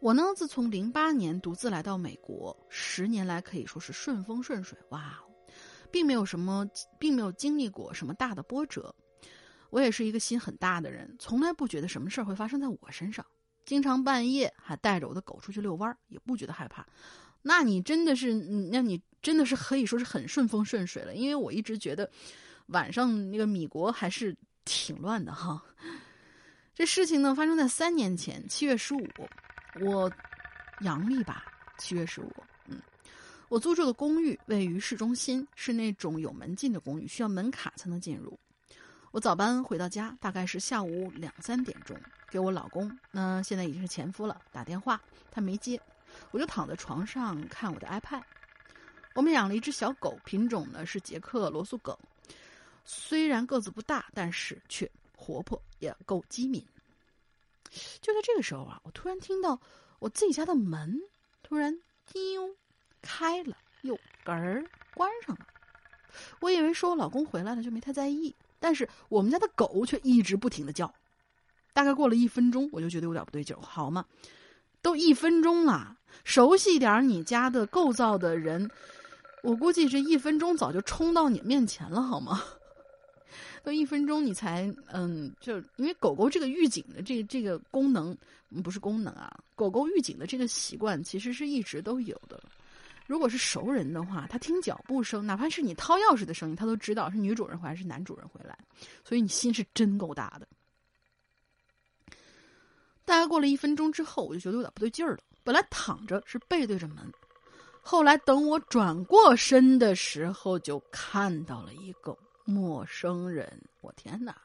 我呢，自从零八年独自来到美国，十年来可以说是顺风顺水，哇。并没有什么，并没有经历过什么大的波折。我也是一个心很大的人，从来不觉得什么事儿会发生在我身上。经常半夜还带着我的狗出去遛弯儿，也不觉得害怕。那你真的是，那你真的是可以说是很顺风顺水了。因为我一直觉得晚上那个米国还是挺乱的哈。这事情呢，发生在三年前七月十五，我阳历吧，七月十五。嗯我租住的公寓位于市中心，是那种有门禁的公寓，需要门卡才能进入。我早班回到家，大概是下午两三点钟，给我老公，那现在已经是前夫了，打电话，他没接，我就躺在床上看我的 iPad。我们养了一只小狗，品种呢是捷克罗素梗，虽然个子不大，但是却活泼，也够机敏。就在这个时候啊，我突然听到我自己家的门突然叮开了，又嗝儿关上了。我以为是我老公回来了，就没太在意。但是我们家的狗却一直不停的叫，大概过了一分钟，我就觉得有点不对劲儿。好嘛，都一分钟了，熟悉一点你家的构造的人，我估计这一分钟早就冲到你面前了，好吗？都一分钟你才嗯，就因为狗狗这个预警的这这个功能不是功能啊，狗狗预警的这个习惯其实是一直都有的。如果是熟人的话，他听脚步声，哪怕是你掏钥匙的声音，他都知道是女主人回来是男主人回来，所以你心是真够大的。大概过了一分钟之后，我就觉得有点不对劲儿了。本来躺着是背对着门，后来等我转过身的时候，就看到了一个陌生人。我天哪！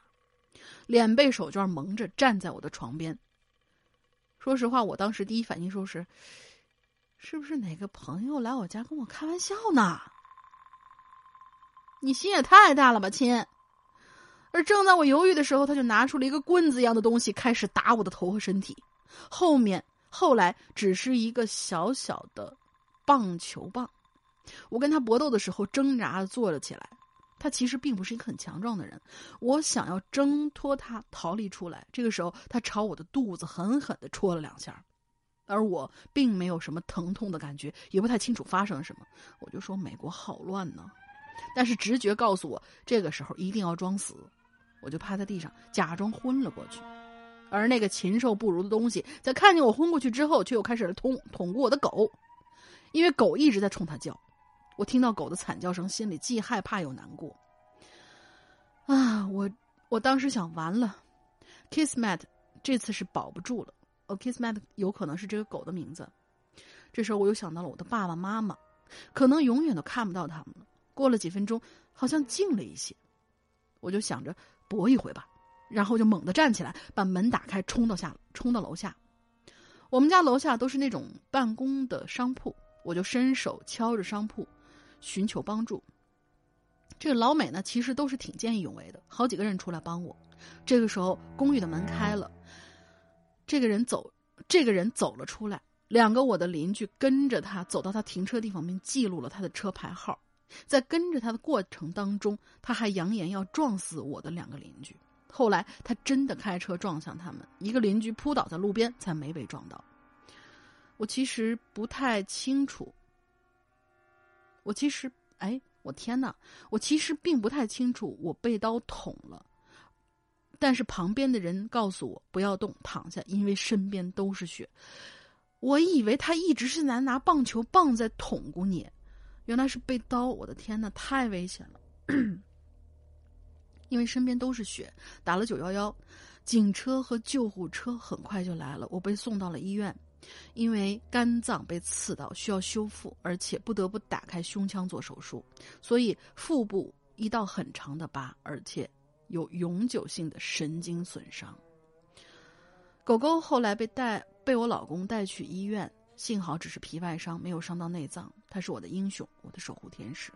脸被手绢蒙着，站在我的床边。说实话，我当时第一反应说是。是不是哪个朋友来我家跟我开玩笑呢？你心也太大了吧，亲！而正在我犹豫的时候，他就拿出了一个棍子一样的东西，开始打我的头和身体。后面后来只是一个小小的棒球棒。我跟他搏斗的时候，挣扎着坐了起来。他其实并不是一个很强壮的人。我想要挣脱他逃离出来，这个时候他朝我的肚子狠狠的戳了两下。而我并没有什么疼痛的感觉，也不太清楚发生了什么。我就说美国好乱呢，但是直觉告诉我，这个时候一定要装死。我就趴在地上，假装昏了过去。而那个禽兽不如的东西，在看见我昏过去之后，却又开始捅捅过我的狗，因为狗一直在冲他叫。我听到狗的惨叫声，心里既害怕又难过。啊，我我当时想，完了，Kismet 这次是保不住了。哦 Kismet 有可能是这个狗的名字。这时候我又想到了我的爸爸妈妈，可能永远都看不到他们了。过了几分钟，好像静了一些，我就想着搏一回吧，然后就猛地站起来，把门打开，冲到下，冲到楼下。我们家楼下都是那种办公的商铺，我就伸手敲着商铺，寻求帮助。这个老美呢，其实都是挺见义勇为的，好几个人出来帮我。这个时候，公寓的门开了。这个人走，这个人走了出来。两个我的邻居跟着他走到他停车地方，并记录了他的车牌号。在跟着他的过程当中，他还扬言要撞死我的两个邻居。后来他真的开车撞向他们，一个邻居扑倒在路边，才没被撞到。我其实不太清楚。我其实，哎，我天哪！我其实并不太清楚，我被刀捅了。但是旁边的人告诉我不要动，躺下，因为身边都是血。我以为他一直是在拿棒球棒在捅咕你，原来是被刀。我的天呐，太危险了！因为身边都是血，打了九幺幺，警车和救护车很快就来了。我被送到了医院，因为肝脏被刺到，需要修复，而且不得不打开胸腔做手术，所以腹部一道很长的疤，而且。有永久性的神经损伤。狗狗后来被带被我老公带去医院，幸好只是皮外伤，没有伤到内脏。它是我的英雄，我的守护天使。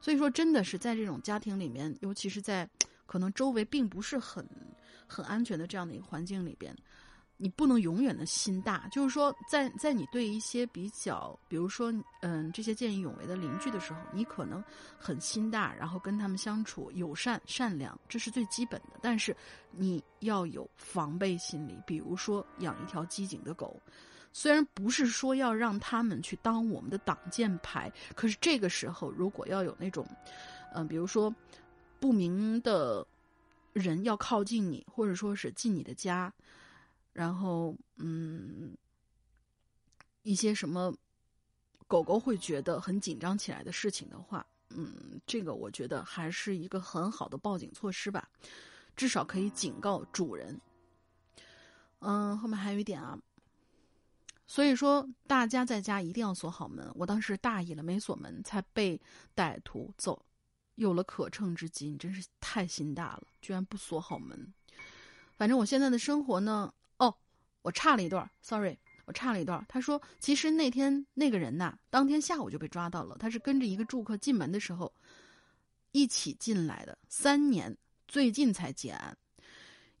所以说，真的是在这种家庭里面，尤其是在可能周围并不是很很安全的这样的一个环境里边。你不能永远的心大，就是说，在在你对一些比较，比如说，嗯，这些见义勇为的邻居的时候，你可能很心大，然后跟他们相处友善、善良，这是最基本的。但是你要有防备心理，比如说养一条机警的狗，虽然不是说要让他们去当我们的挡箭牌，可是这个时候如果要有那种，嗯，比如说不明的人要靠近你，或者说是进你的家。然后，嗯，一些什么狗狗会觉得很紧张起来的事情的话，嗯，这个我觉得还是一个很好的报警措施吧，至少可以警告主人。嗯，后面还有一点啊，所以说，大家在家一定要锁好门。我当时大意了，没锁门，才被歹徒走，有了可乘之机。你真是太心大了，居然不锁好门。反正我现在的生活呢，哦，我差了一段，sorry，我差了一段。他说，其实那天那个人呐，当天下午就被抓到了。他是跟着一个住客进门的时候一起进来的，三年，最近才结案，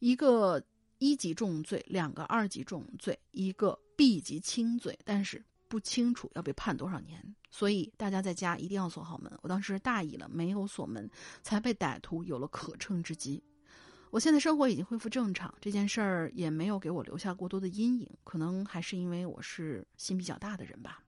一个。一级重罪，两个二级重罪，一个 B 级轻罪，但是不清楚要被判多少年，所以大家在家一定要锁好门。我当时大意了，没有锁门，才被歹徒有了可乘之机。我现在生活已经恢复正常，这件事儿也没有给我留下过多的阴影，可能还是因为我是心比较大的人吧。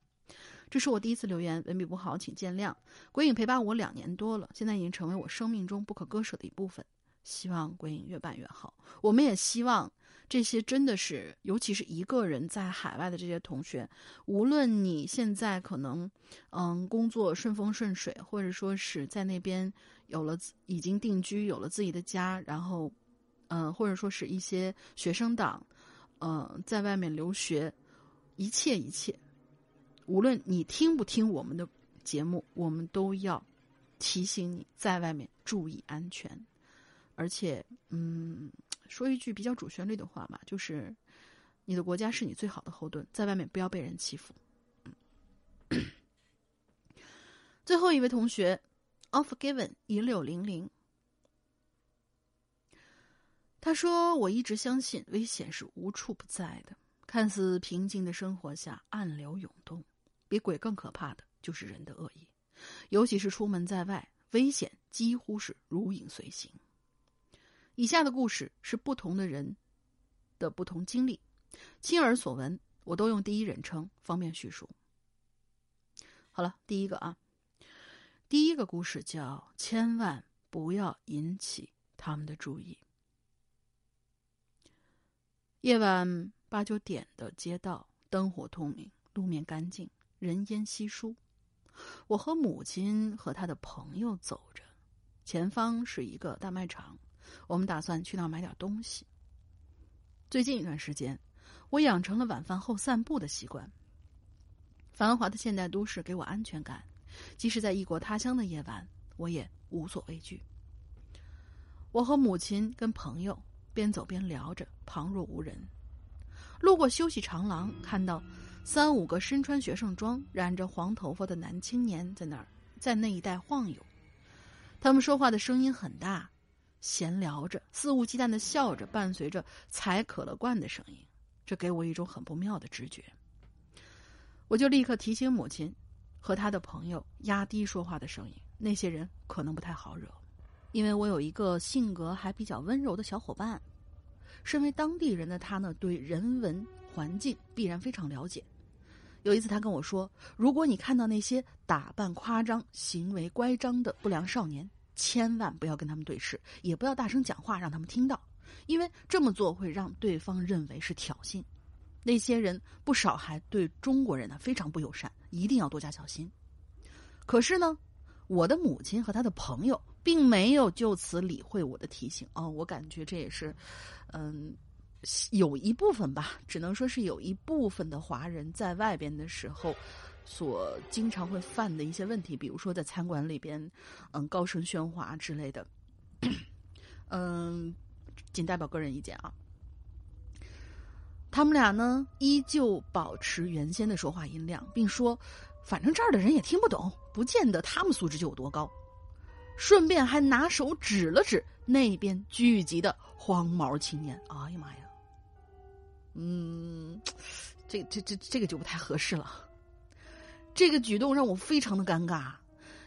这是我第一次留言，文笔不好，请见谅。鬼影陪伴我两年多了，现在已经成为我生命中不可割舍的一部分。希望鬼影越办越好。我们也希望这些真的是，尤其是一个人在海外的这些同学，无论你现在可能嗯工作顺风顺水，或者说是在那边有了已经定居，有了自己的家，然后嗯或者说是一些学生党，嗯在外面留学，一切一切，无论你听不听我们的节目，我们都要提醒你在外面注意安全。而且，嗯，说一句比较主旋律的话嘛，就是你的国家是你最好的后盾，在外面不要被人欺负。最后一位同学，Offgiven 一六零零，他说：“我一直相信危险是无处不在的，看似平静的生活下暗流涌动，比鬼更可怕的就是人的恶意，尤其是出门在外，危险几乎是如影随形。”以下的故事是不同的人的不同经历，亲耳所闻，我都用第一人称方便叙述。好了，第一个啊，第一个故事叫“千万不要引起他们的注意”。夜晚八九点的街道，灯火通明，路面干净，人烟稀疏。我和母亲和他的朋友走着，前方是一个大卖场。我们打算去那儿买点东西。最近一段时间，我养成了晚饭后散步的习惯。繁华的现代都市给我安全感，即使在异国他乡的夜晚，我也无所畏惧。我和母亲跟朋友边走边聊着，旁若无人。路过休息长廊，看到三五个身穿学生装、染着黄头发的男青年在那儿在那一带晃悠。他们说话的声音很大。闲聊着，肆无忌惮的笑着，伴随着踩可乐罐的声音，这给我一种很不妙的直觉。我就立刻提醒母亲和他的朋友压低说话的声音，那些人可能不太好惹。因为我有一个性格还比较温柔的小伙伴，身为当地人的他呢，对人文环境必然非常了解。有一次，他跟我说：“如果你看到那些打扮夸张、行为乖张的不良少年。”千万不要跟他们对视，也不要大声讲话让他们听到，因为这么做会让对方认为是挑衅。那些人不少还对中国人呢非常不友善，一定要多加小心。可是呢，我的母亲和他的朋友并没有就此理会我的提醒哦，我感觉这也是，嗯，有一部分吧，只能说是有一部分的华人在外边的时候。所经常会犯的一些问题，比如说在餐馆里边，嗯，高声喧哗之类的，嗯，仅代表个人意见啊。他们俩呢，依旧保持原先的说话音量，并说：“反正这儿的人也听不懂，不见得他们素质就有多高。”顺便还拿手指了指那边聚集的黄毛青年。哎呀妈呀！嗯，这这这这个就不太合适了。这个举动让我非常的尴尬，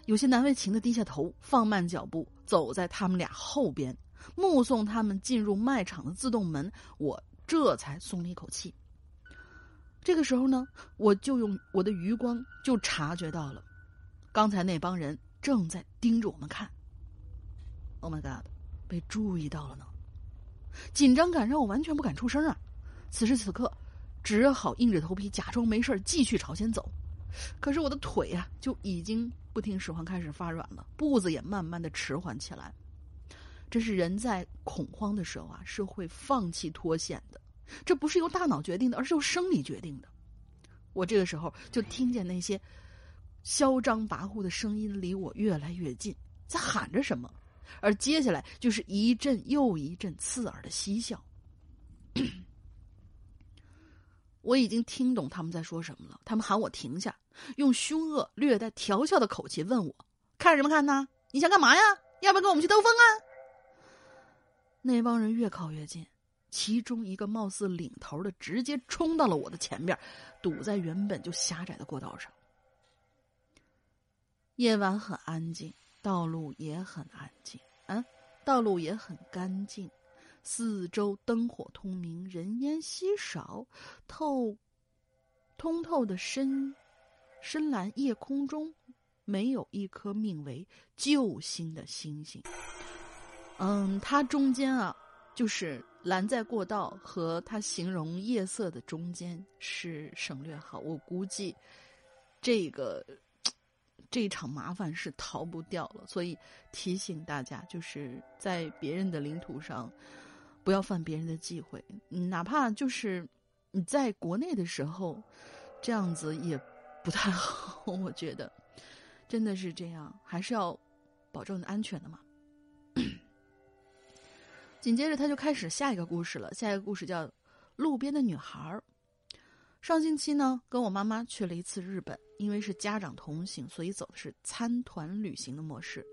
有些难为情的低下头，放慢脚步，走在他们俩后边，目送他们进入卖场的自动门，我这才松了一口气。这个时候呢，我就用我的余光就察觉到了，刚才那帮人正在盯着我们看。Oh my god，被注意到了呢！紧张感让我完全不敢出声啊。此时此刻，只好硬着头皮假装没事继续朝前走。可是我的腿呀，就已经不听使唤，开始发软了，步子也慢慢的迟缓起来。这是人在恐慌的时候啊，是会放弃脱险的。这不是由大脑决定的，而是由生理决定的。我这个时候就听见那些嚣张跋扈的声音离我越来越近，在喊着什么，而接下来就是一阵又一阵刺耳的嬉笑。我已经听懂他们在说什么了。他们喊我停下，用凶恶、略带调笑的口气问我：“看什么看呢？你想干嘛呀？要不要跟我们去兜风啊？”那帮人越靠越近，其中一个貌似领头的直接冲到了我的前边，堵在原本就狭窄的过道上。夜晚很安静，道路也很安静，嗯，道路也很干净。四周灯火通明，人烟稀少，透通透的深深蓝夜空中，没有一颗命为救星的星星。嗯，它中间啊，就是蓝在过道和它形容夜色的中间是省略号。我估计这个 这场麻烦是逃不掉了，所以提醒大家，就是在别人的领土上。不要犯别人的忌讳，哪怕就是你在国内的时候，这样子也不太好。我觉得真的是这样，还是要保证安全的嘛。紧接着他就开始下一个故事了，下一个故事叫《路边的女孩儿》。上星期呢，跟我妈妈去了一次日本，因为是家长同行，所以走的是参团旅行的模式。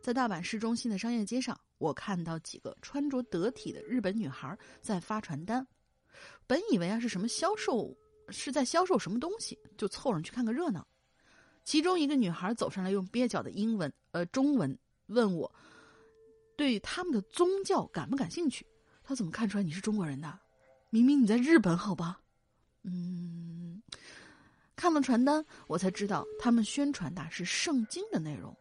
在大阪市中心的商业街上，我看到几个穿着得体的日本女孩在发传单。本以为啊是什么销售，是在销售什么东西，就凑上去看个热闹。其中一个女孩走上来，用蹩脚的英文呃中文问我，对他们的宗教感不感兴趣？他怎么看出来你是中国人的？明明你在日本，好吧？嗯，看了传单，我才知道他们宣传的是圣经的内容。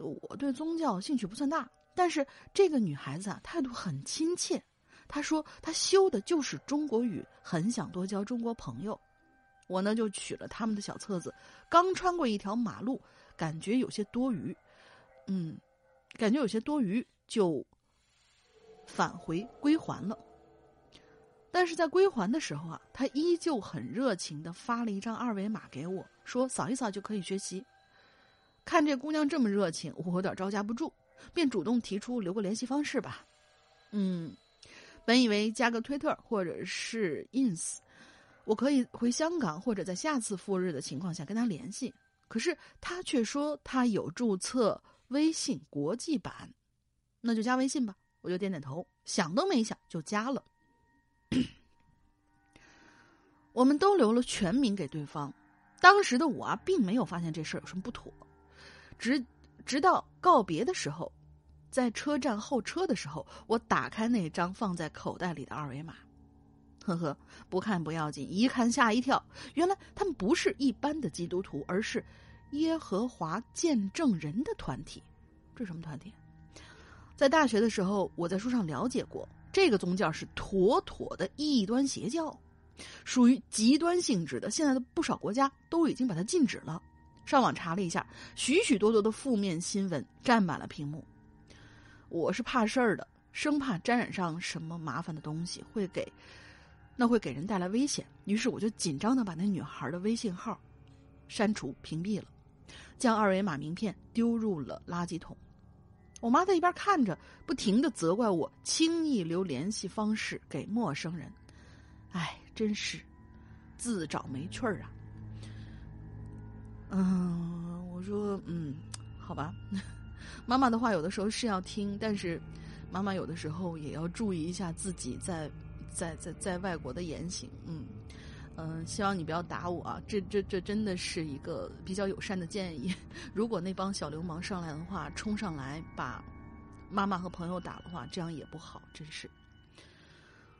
我对宗教兴趣不算大，但是这个女孩子啊态度很亲切。她说她修的就是中国语，很想多交中国朋友。我呢就取了他们的小册子，刚穿过一条马路，感觉有些多余，嗯，感觉有些多余，就返回归还了。但是在归还的时候啊，他依旧很热情的发了一张二维码给我，说扫一扫就可以学习。看这姑娘这么热情，我有点招架不住，便主动提出留个联系方式吧。嗯，本以为加个推特或者是 ins，我可以回香港或者在下次赴日的情况下跟他联系。可是他却说他有注册微信国际版，那就加微信吧。我就点点头，想都没想就加了。我们都留了全名给对方，当时的我啊，并没有发现这事儿有什么不妥。直直到告别的时候，在车站候车的时候，我打开那张放在口袋里的二维码，呵呵，不看不要紧，一看吓一跳，原来他们不是一般的基督徒，而是耶和华见证人的团体。这什么团体？在大学的时候，我在书上了解过，这个宗教是妥妥的异端邪教，属于极端性质的。现在的不少国家都已经把它禁止了。上网查了一下，许许多多的负面新闻占满了屏幕。我是怕事儿的，生怕沾染上什么麻烦的东西，会给那会给人带来危险。于是我就紧张的把那女孩的微信号删除屏蔽了，将二维码名片丢入了垃圾桶。我妈在一边看着，不停的责怪我轻易留联系方式给陌生人。哎，真是自找没趣儿啊！嗯，我说，嗯，好吧，妈妈的话有的时候是要听，但是妈妈有的时候也要注意一下自己在在在在外国的言行。嗯嗯，希望你不要打我啊！这这这真的是一个比较友善的建议。如果那帮小流氓上来的话，冲上来把妈妈和朋友打的话，这样也不好，真是。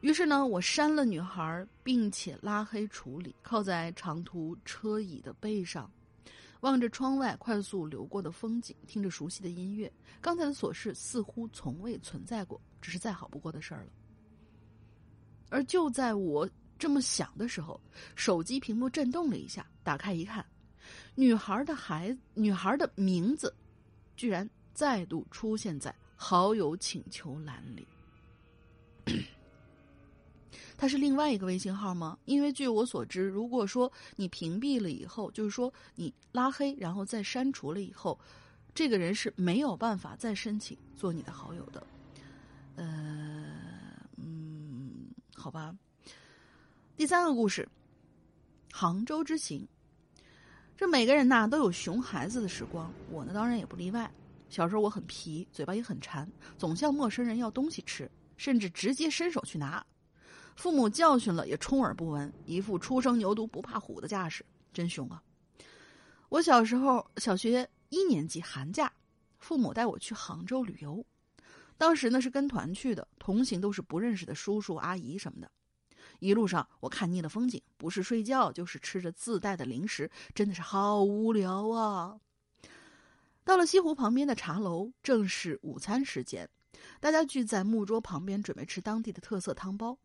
于是呢，我删了女孩，并且拉黑处理，靠在长途车椅的背上。望着窗外快速流过的风景，听着熟悉的音乐，刚才的琐事似乎从未存在过，只是再好不过的事儿了。而就在我这么想的时候，手机屏幕震动了一下，打开一看，女孩的孩女孩的名字，居然再度出现在好友请求栏里。它是另外一个微信号吗？因为据我所知，如果说你屏蔽了以后，就是说你拉黑，然后再删除了以后，这个人是没有办法再申请做你的好友的。呃，嗯，好吧。第三个故事，杭州之行。这每个人呐都有熊孩子的时光，我呢当然也不例外。小时候我很皮，嘴巴也很馋，总向陌生人要东西吃，甚至直接伸手去拿。父母教训了也充耳不闻，一副初生牛犊不怕虎的架势，真凶啊！我小时候小学一年级寒假，父母带我去杭州旅游，当时呢是跟团去的，同行都是不认识的叔叔阿姨什么的。一路上我看腻了风景，不是睡觉就是吃着自带的零食，真的是好无聊啊！到了西湖旁边的茶楼，正是午餐时间，大家聚在木桌旁边准备吃当地的特色汤包。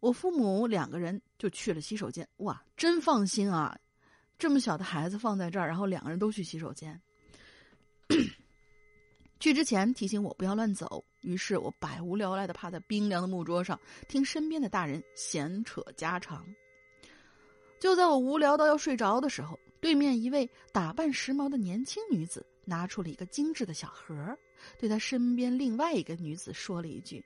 我父母两个人就去了洗手间，哇，真放心啊！这么小的孩子放在这儿，然后两个人都去洗手间。去之前提醒我不要乱走，于是我百无聊赖的趴在冰凉的木桌上，听身边的大人闲扯家常。就在我无聊到要睡着的时候，对面一位打扮时髦的年轻女子拿出了一个精致的小盒，对她身边另外一个女子说了一句：“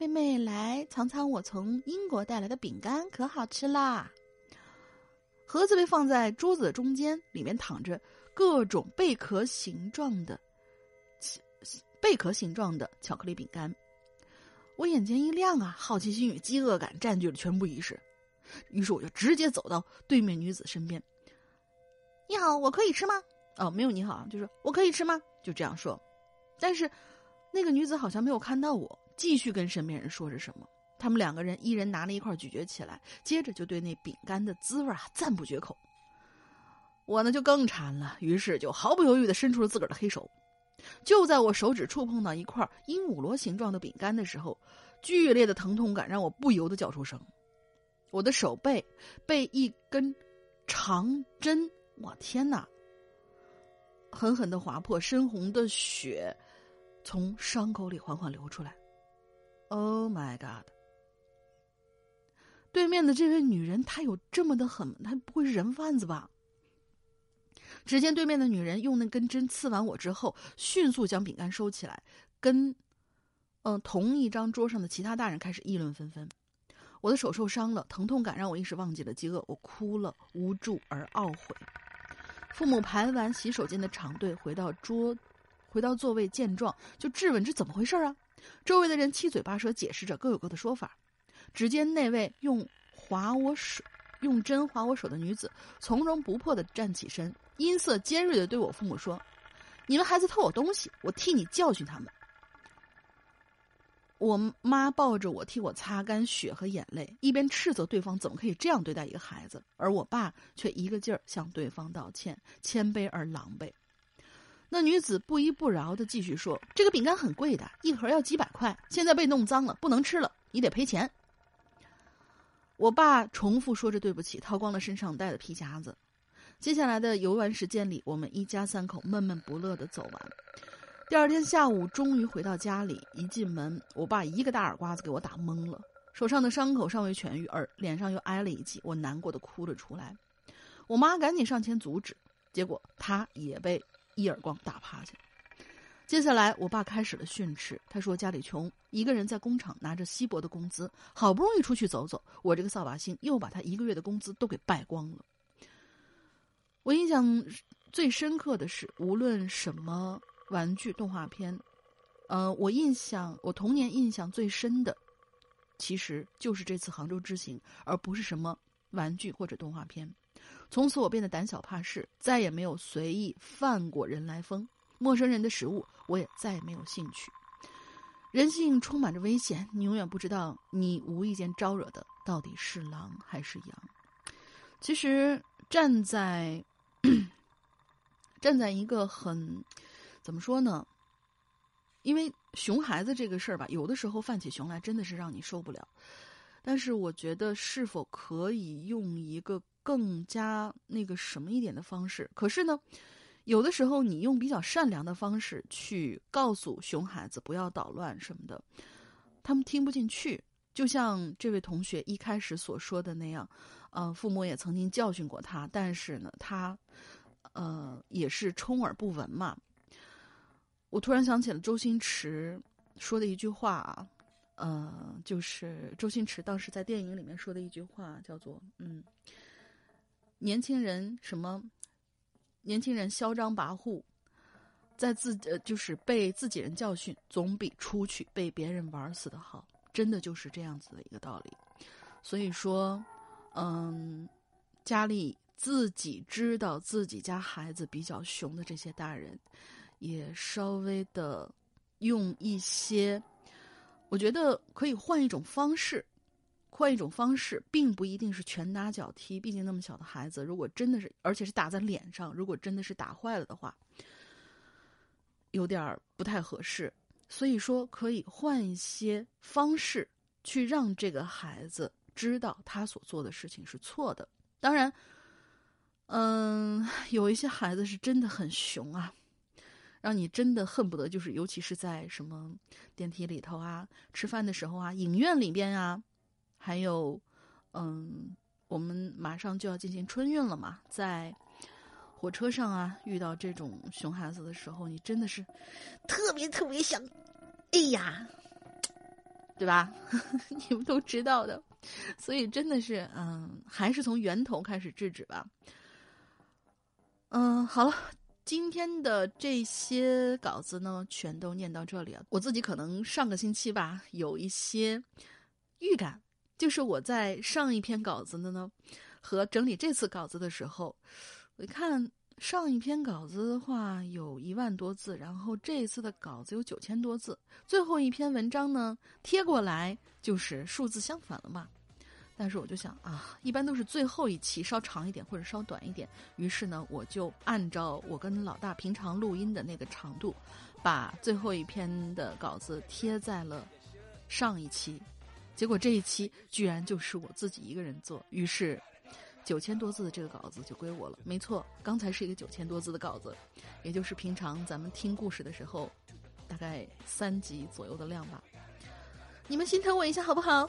妹妹，来尝尝我从英国带来的饼干，可好吃啦！”盒子被放在桌子的中间，里面躺着各种贝壳形状的。贝壳形状的巧克力饼干，我眼前一亮啊，好奇心与饥饿感占据了全部意识，于是我就直接走到对面女子身边。你好，我可以吃吗？哦，没有你好，就是我可以吃吗？就这样说。但是那个女子好像没有看到我，继续跟身边人说着什么。他们两个人一人拿了一块咀嚼起来，接着就对那饼干的滋味啊赞不绝口。我呢就更馋了，于是就毫不犹豫的伸出了自个儿的黑手。就在我手指触碰到一块鹦鹉螺形状的饼干的时候，剧烈的疼痛感让我不由得叫出声。我的手背被一根长针，我天哪！狠狠的划破，深红的血从伤口里缓缓流出来。Oh my god！对面的这位女人，她有这么的狠？她不会是人贩子吧？只见对面的女人用那根针刺完我之后，迅速将饼干收起来，跟，嗯，同一张桌上的其他大人开始议论纷纷。我的手受伤了，疼痛感让我一时忘记了饥饿，我哭了，无助而懊悔。父母排完洗手间的长队，回到桌，回到座位，见状就质问：“这怎么回事啊？”周围的人七嘴八舌解释着，各有各的说法。只见那位用划我手。用针划我手的女子从容不迫的站起身，音色尖锐的对我父母说：“你们孩子偷我东西，我替你教训他们。”我妈抱着我替我擦干血和眼泪，一边斥责对方怎么可以这样对待一个孩子，而我爸却一个劲儿向对方道歉，谦卑而狼狈。那女子不依不饶的继续说：“这个饼干很贵的，一盒要几百块，现在被弄脏了，不能吃了，你得赔钱。”我爸重复说着对不起，掏光了身上带的皮夹子。接下来的游玩时间里，我们一家三口闷闷不乐的走完。第二天下午，终于回到家里，一进门，我爸一个大耳刮子给我打懵了，手上的伤口尚未痊愈，而脸上又挨了一记，我难过的哭了出来。我妈赶紧上前阻止，结果她也被一耳光打趴下。接下来，我爸开始了训斥。他说：“家里穷，一个人在工厂拿着稀薄的工资，好不容易出去走走，我这个扫把星又把他一个月的工资都给败光了。”我印象最深刻的是，无论什么玩具动画片，呃，我印象我童年印象最深的，其实就是这次杭州之行，而不是什么玩具或者动画片。从此，我变得胆小怕事，再也没有随意犯过人来疯。陌生人的食物，我也再也没有兴趣。人性充满着危险，你永远不知道你无意间招惹的到底是狼还是羊。其实站在 站在一个很怎么说呢？因为熊孩子这个事儿吧，有的时候犯起熊来真的是让你受不了。但是我觉得，是否可以用一个更加那个什么一点的方式？可是呢？有的时候，你用比较善良的方式去告诉熊孩子不要捣乱什么的，他们听不进去。就像这位同学一开始所说的那样，呃，父母也曾经教训过他，但是呢，他，呃，也是充耳不闻嘛。我突然想起了周星驰说的一句话啊，呃，就是周星驰当时在电影里面说的一句话，叫做“嗯，年轻人什么，年轻人嚣张跋扈，在自呃就是被自己人教训，总比出去被别人玩死的好。”真的就是这样子的一个道理，所以说，嗯，家里自己知道自己家孩子比较熊的这些大人，也稍微的用一些，我觉得可以换一种方式，换一种方式，并不一定是拳打脚踢，毕竟那么小的孩子，如果真的是，而且是打在脸上，如果真的是打坏了的话，有点不太合适。所以说，可以换一些方式去让这个孩子知道他所做的事情是错的。当然，嗯，有一些孩子是真的很熊啊，让你真的恨不得就是，尤其是在什么电梯里头啊、吃饭的时候啊、影院里边啊，还有，嗯，我们马上就要进行春运了嘛，在。火车上啊，遇到这种熊孩子的时候，你真的是特别特别想，哎呀，对吧？你们都知道的，所以真的是，嗯，还是从源头开始制止吧。嗯，好了，今天的这些稿子呢，全都念到这里了。我自己可能上个星期吧，有一些预感，就是我在上一篇稿子的呢，和整理这次稿子的时候。我一看上一篇稿子的话有一万多字，然后这一次的稿子有九千多字，最后一篇文章呢贴过来就是数字相反了嘛。但是我就想啊，一般都是最后一期稍长一点或者稍短一点，于是呢我就按照我跟老大平常录音的那个长度，把最后一篇的稿子贴在了上一期，结果这一期居然就是我自己一个人做，于是。九千多字的这个稿子就归我了，没错，刚才是一个九千多字的稿子，也就是平常咱们听故事的时候，大概三集左右的量吧。你们心疼我一下好不好？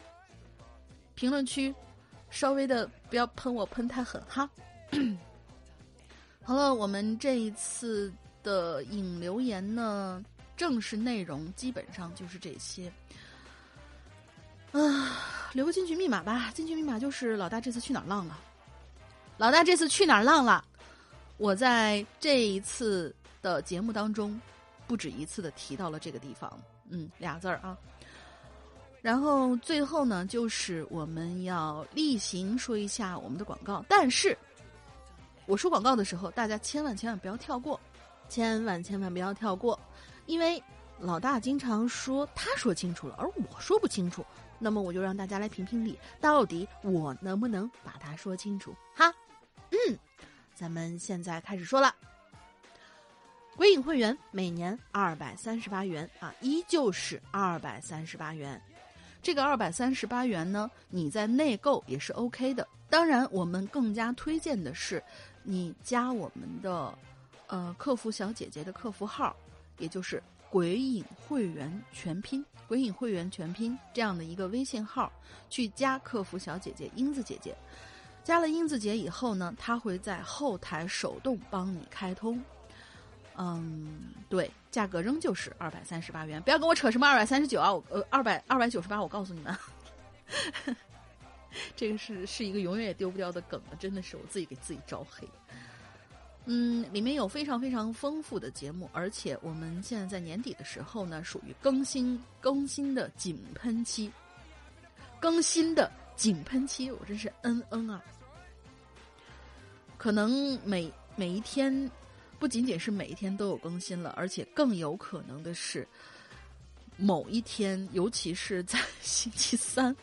评论区稍微的不要喷我喷太狠哈。好了，我们这一次的引留言呢，正式内容基本上就是这些。啊，留个进去密码吧，进去密码就是老大这次去哪儿浪了。老大这次去哪儿浪了？我在这一次的节目当中，不止一次的提到了这个地方，嗯，俩字儿啊。然后最后呢，就是我们要例行说一下我们的广告。但是我说广告的时候，大家千万千万不要跳过，千万千万不要跳过，因为老大经常说他说清楚了，而我说不清楚，那么我就让大家来评评理，到底我能不能把它说清楚？哈。嗯，咱们现在开始说了。鬼影会员每年二百三十八元啊，依旧是二百三十八元。这个二百三十八元呢，你在内购也是 OK 的。当然，我们更加推荐的是你加我们的呃客服小姐姐的客服号，也就是“鬼影会员全拼”“鬼影会员全拼”这样的一个微信号，去加客服小姐姐英子姐姐。加了英子姐以后呢，她会在后台手动帮你开通。嗯，对，价格仍旧是二百三十八元，不要跟我扯什么二百三十九啊，我呃二百二百九十八，我告诉你们，这个是是一个永远也丢不掉的梗了，真的是我自己给自己招黑。嗯，里面有非常非常丰富的节目，而且我们现在在年底的时候呢，属于更新更新的井喷期，更新的井喷期，我真是嗯嗯啊。可能每每一天，不仅仅是每一天都有更新了，而且更有可能的是，某一天，尤其是在 星期三、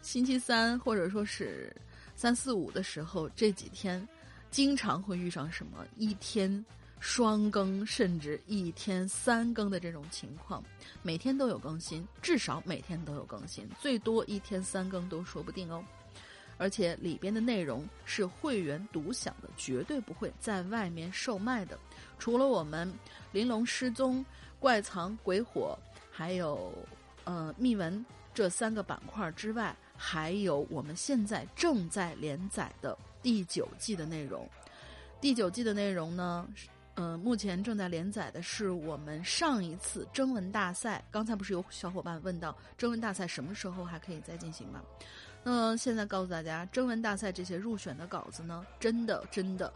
星期三或者说是三四五的时候，这几天经常会遇上什么一天双更，甚至一天三更的这种情况。每天都有更新，至少每天都有更新，最多一天三更都说不定哦。而且里边的内容是会员独享的，绝对不会在外面售卖的。除了我们玲珑失踪、怪藏鬼火，还有呃秘闻这三个板块之外，还有我们现在正在连载的第九季的内容。第九季的内容呢，呃，目前正在连载的是我们上一次征文大赛。刚才不是有小伙伴问到征文大赛什么时候还可以再进行吗？那现在告诉大家，征文大赛这些入选的稿子呢，真的真的，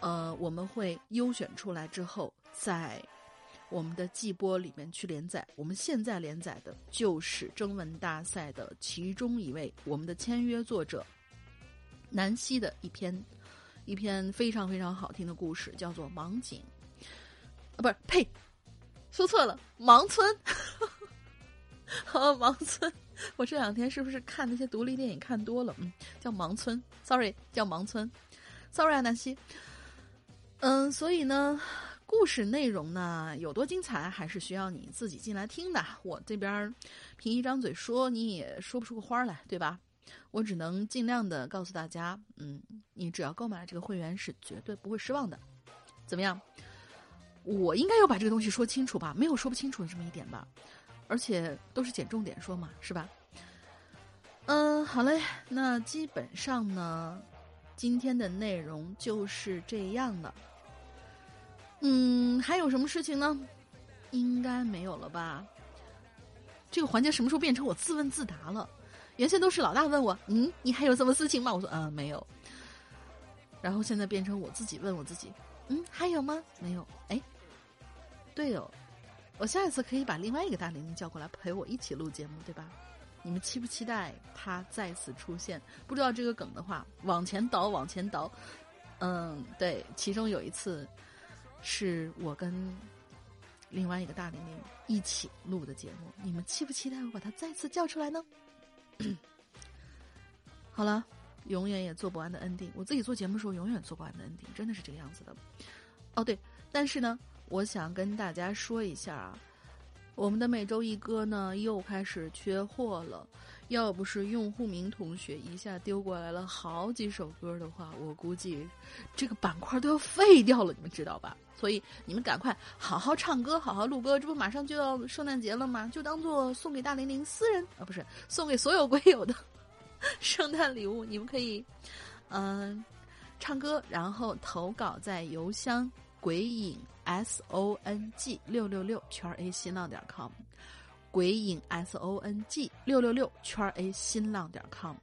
呃，我们会优选出来之后，在我们的季播里面去连载。我们现在连载的就是征文大赛的其中一位我们的签约作者南希的一篇。一篇非常非常好听的故事，叫做《盲井》，啊，不是，呸，说错了，《盲村》。好，《盲村》，我这两天是不是看那些独立电影看多了？嗯，叫《盲村》，sorry，叫《盲村》，sorry 啊，南希。嗯，所以呢，故事内容呢有多精彩，还是需要你自己进来听的。我这边凭一张嘴说，你也说不出个花来，对吧？我只能尽量的告诉大家，嗯，你只要购买了这个会员是绝对不会失望的。怎么样？我应该要把这个东西说清楚吧？没有说不清楚的这么一点吧？而且都是捡重点说嘛，是吧？嗯，好嘞，那基本上呢，今天的内容就是这样的。嗯，还有什么事情呢？应该没有了吧？这个环节什么时候变成我自问自答了？原先都是老大问我，嗯，你还有什么事情吗？我说，嗯，没有。然后现在变成我自己问我自己，嗯，还有吗？没有。哎，对哦，我下一次可以把另外一个大玲玲叫过来陪我一起录节目，对吧？你们期不期待他再次出现？不知道这个梗的话，往前倒，往前倒。嗯，对，其中有一次是我跟另外一个大玲玲一起录的节目，你们期不期待我把他再次叫出来呢？好了，永远也做不完的 ending。我自己做节目的时候，永远做不完的 ending，真的是这个样子的。哦，对，但是呢，我想跟大家说一下啊，我们的每周一歌呢又开始缺货了。要不是用户名同学一下丢过来了好几首歌的话，我估计这个板块都要废掉了，你们知道吧？所以你们赶快好好唱歌，好好录歌，这不马上就要圣诞节了吗？就当做送给大玲玲私人啊，不是送给所有龟友的 圣诞礼物。你们可以嗯唱歌，然后投稿在邮箱鬼影 s o n g 六六六圈 a 新浪点 com。鬼影 s o n g 六六六圈 a 新浪点 com，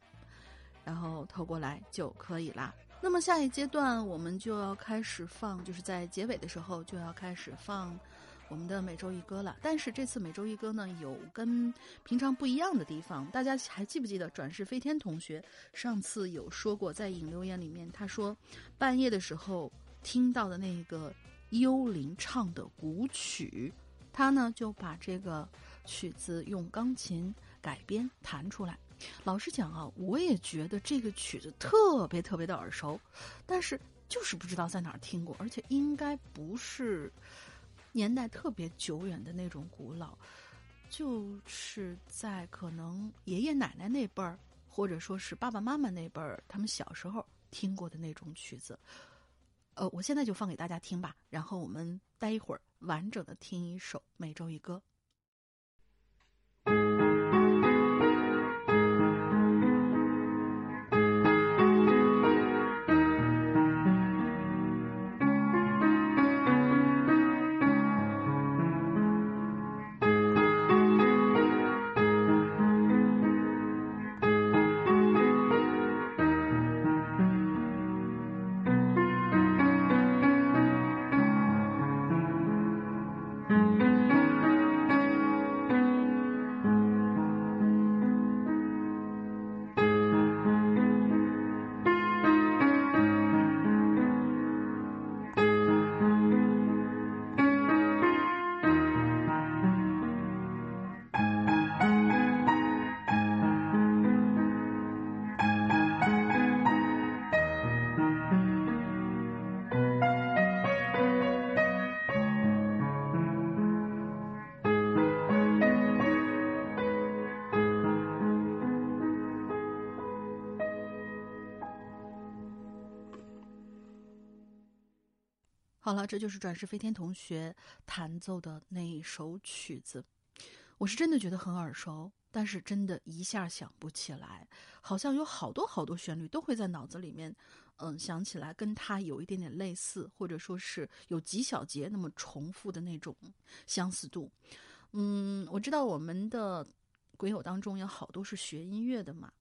然后投过来就可以啦。那么下一阶段我们就要开始放，就是在结尾的时候就要开始放我们的每周一歌了。但是这次每周一歌呢，有跟平常不一样的地方。大家还记不记得转世飞天同学上次有说过，在引留言里面他说半夜的时候听到的那个幽灵唱的古曲，他呢就把这个。曲子用钢琴改编弹出来，老实讲啊，我也觉得这个曲子特别特别的耳熟，但是就是不知道在哪儿听过，而且应该不是年代特别久远的那种古老，就是在可能爷爷奶奶那辈儿，或者说是爸爸妈妈那辈儿，他们小时候听过的那种曲子。呃，我现在就放给大家听吧，然后我们待一会儿完整的听一首每周一歌。好了，这就是转世飞天同学弹奏的那一首曲子，我是真的觉得很耳熟。但是真的一下想不起来，好像有好多好多旋律都会在脑子里面，嗯，想起来跟它有一点点类似，或者说是有几小节那么重复的那种相似度。嗯，我知道我们的鬼友当中有好多是学音乐的嘛，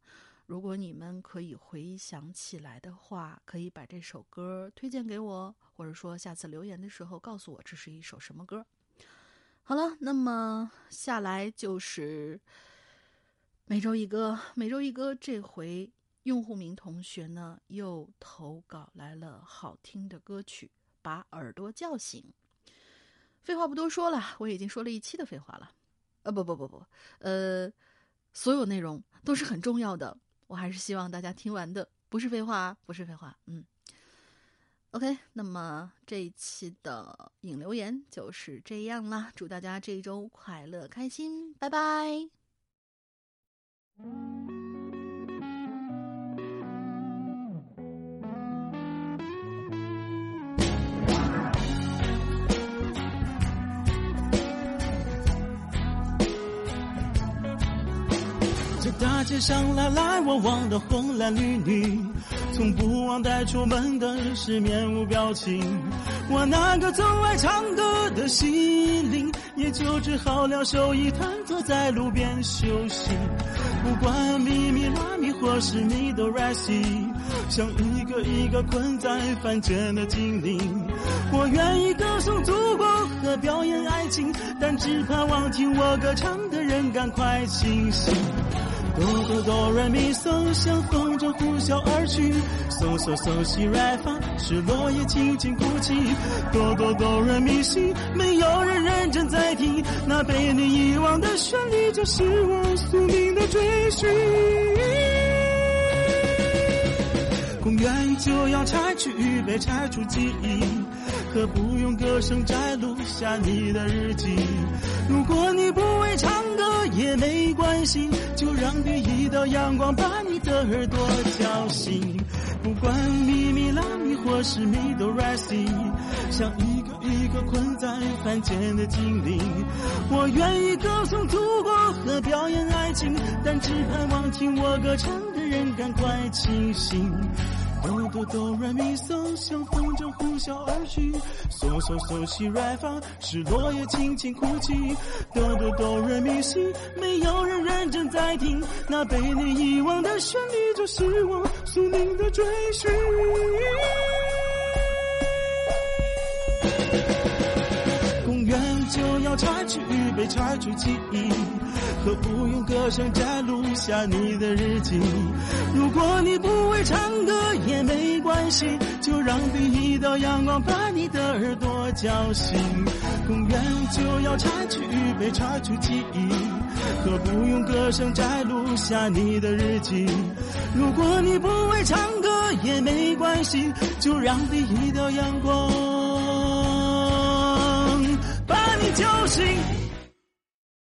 如果你们可以回想起来的话，可以把这首歌推荐给我，或者说下次留言的时候告诉我这是一首什么歌。好了，那么下来就是。每周一歌，每周一歌。这回用户名同学呢又投稿来了好听的歌曲，把耳朵叫醒。废话不多说了，我已经说了一期的废话了。呃，不不不不，呃，所有内容都是很重要的，我还是希望大家听完的，不是废话，不是废话。嗯，OK，那么这一期的影留言就是这样啦，祝大家这一周快乐开心，拜拜。这大街上来来往往的红男绿女，从不忘带出门的是面无表情。我那个总爱唱歌的心灵，也就只好两手一摊，坐在路边休息。不管咪咪拉咪或是咪哆来西，像一个一个困在凡间的精灵。我愿意歌颂祖国和表演爱情，但只盼望听我歌唱的人赶快清醒。哆哆哆来咪嗦，像风筝呼啸而去；嗦嗦嗦西来发，是落叶轻轻哭泣。哆哆哆来咪西，没有人认真在听，那被你遗忘的旋律，就是我宿命的追寻。公园就要拆去，预备拆除记忆，可不用歌声摘录下你的日记。如果你不会唱也没关系，就让第一道阳光把你的耳朵叫醒。不管咪咪拉咪或是咪哆来西，像一个一个困在凡间的精灵。我愿意歌颂祖国和表演爱情，但只盼望听我歌唱的人赶快清醒。哆哆哆来咪嗦，像风筝呼啸而去；嗦嗦嗦西来发，是落叶轻轻哭泣。哆哆哆来咪西，没有人认真在听，那被你遗忘的旋律，就是我宿命的追寻。就要拆去，预备拆除记忆，何不用歌声摘录下你的日记。如果你不会唱歌也没关系，就让第一道阳光把你的耳朵叫醒。公园就要拆去，预备拆除记忆，何不用歌声摘录下你的日记。如果你不会唱歌也没关系，就让第一道阳光。把你叫醒。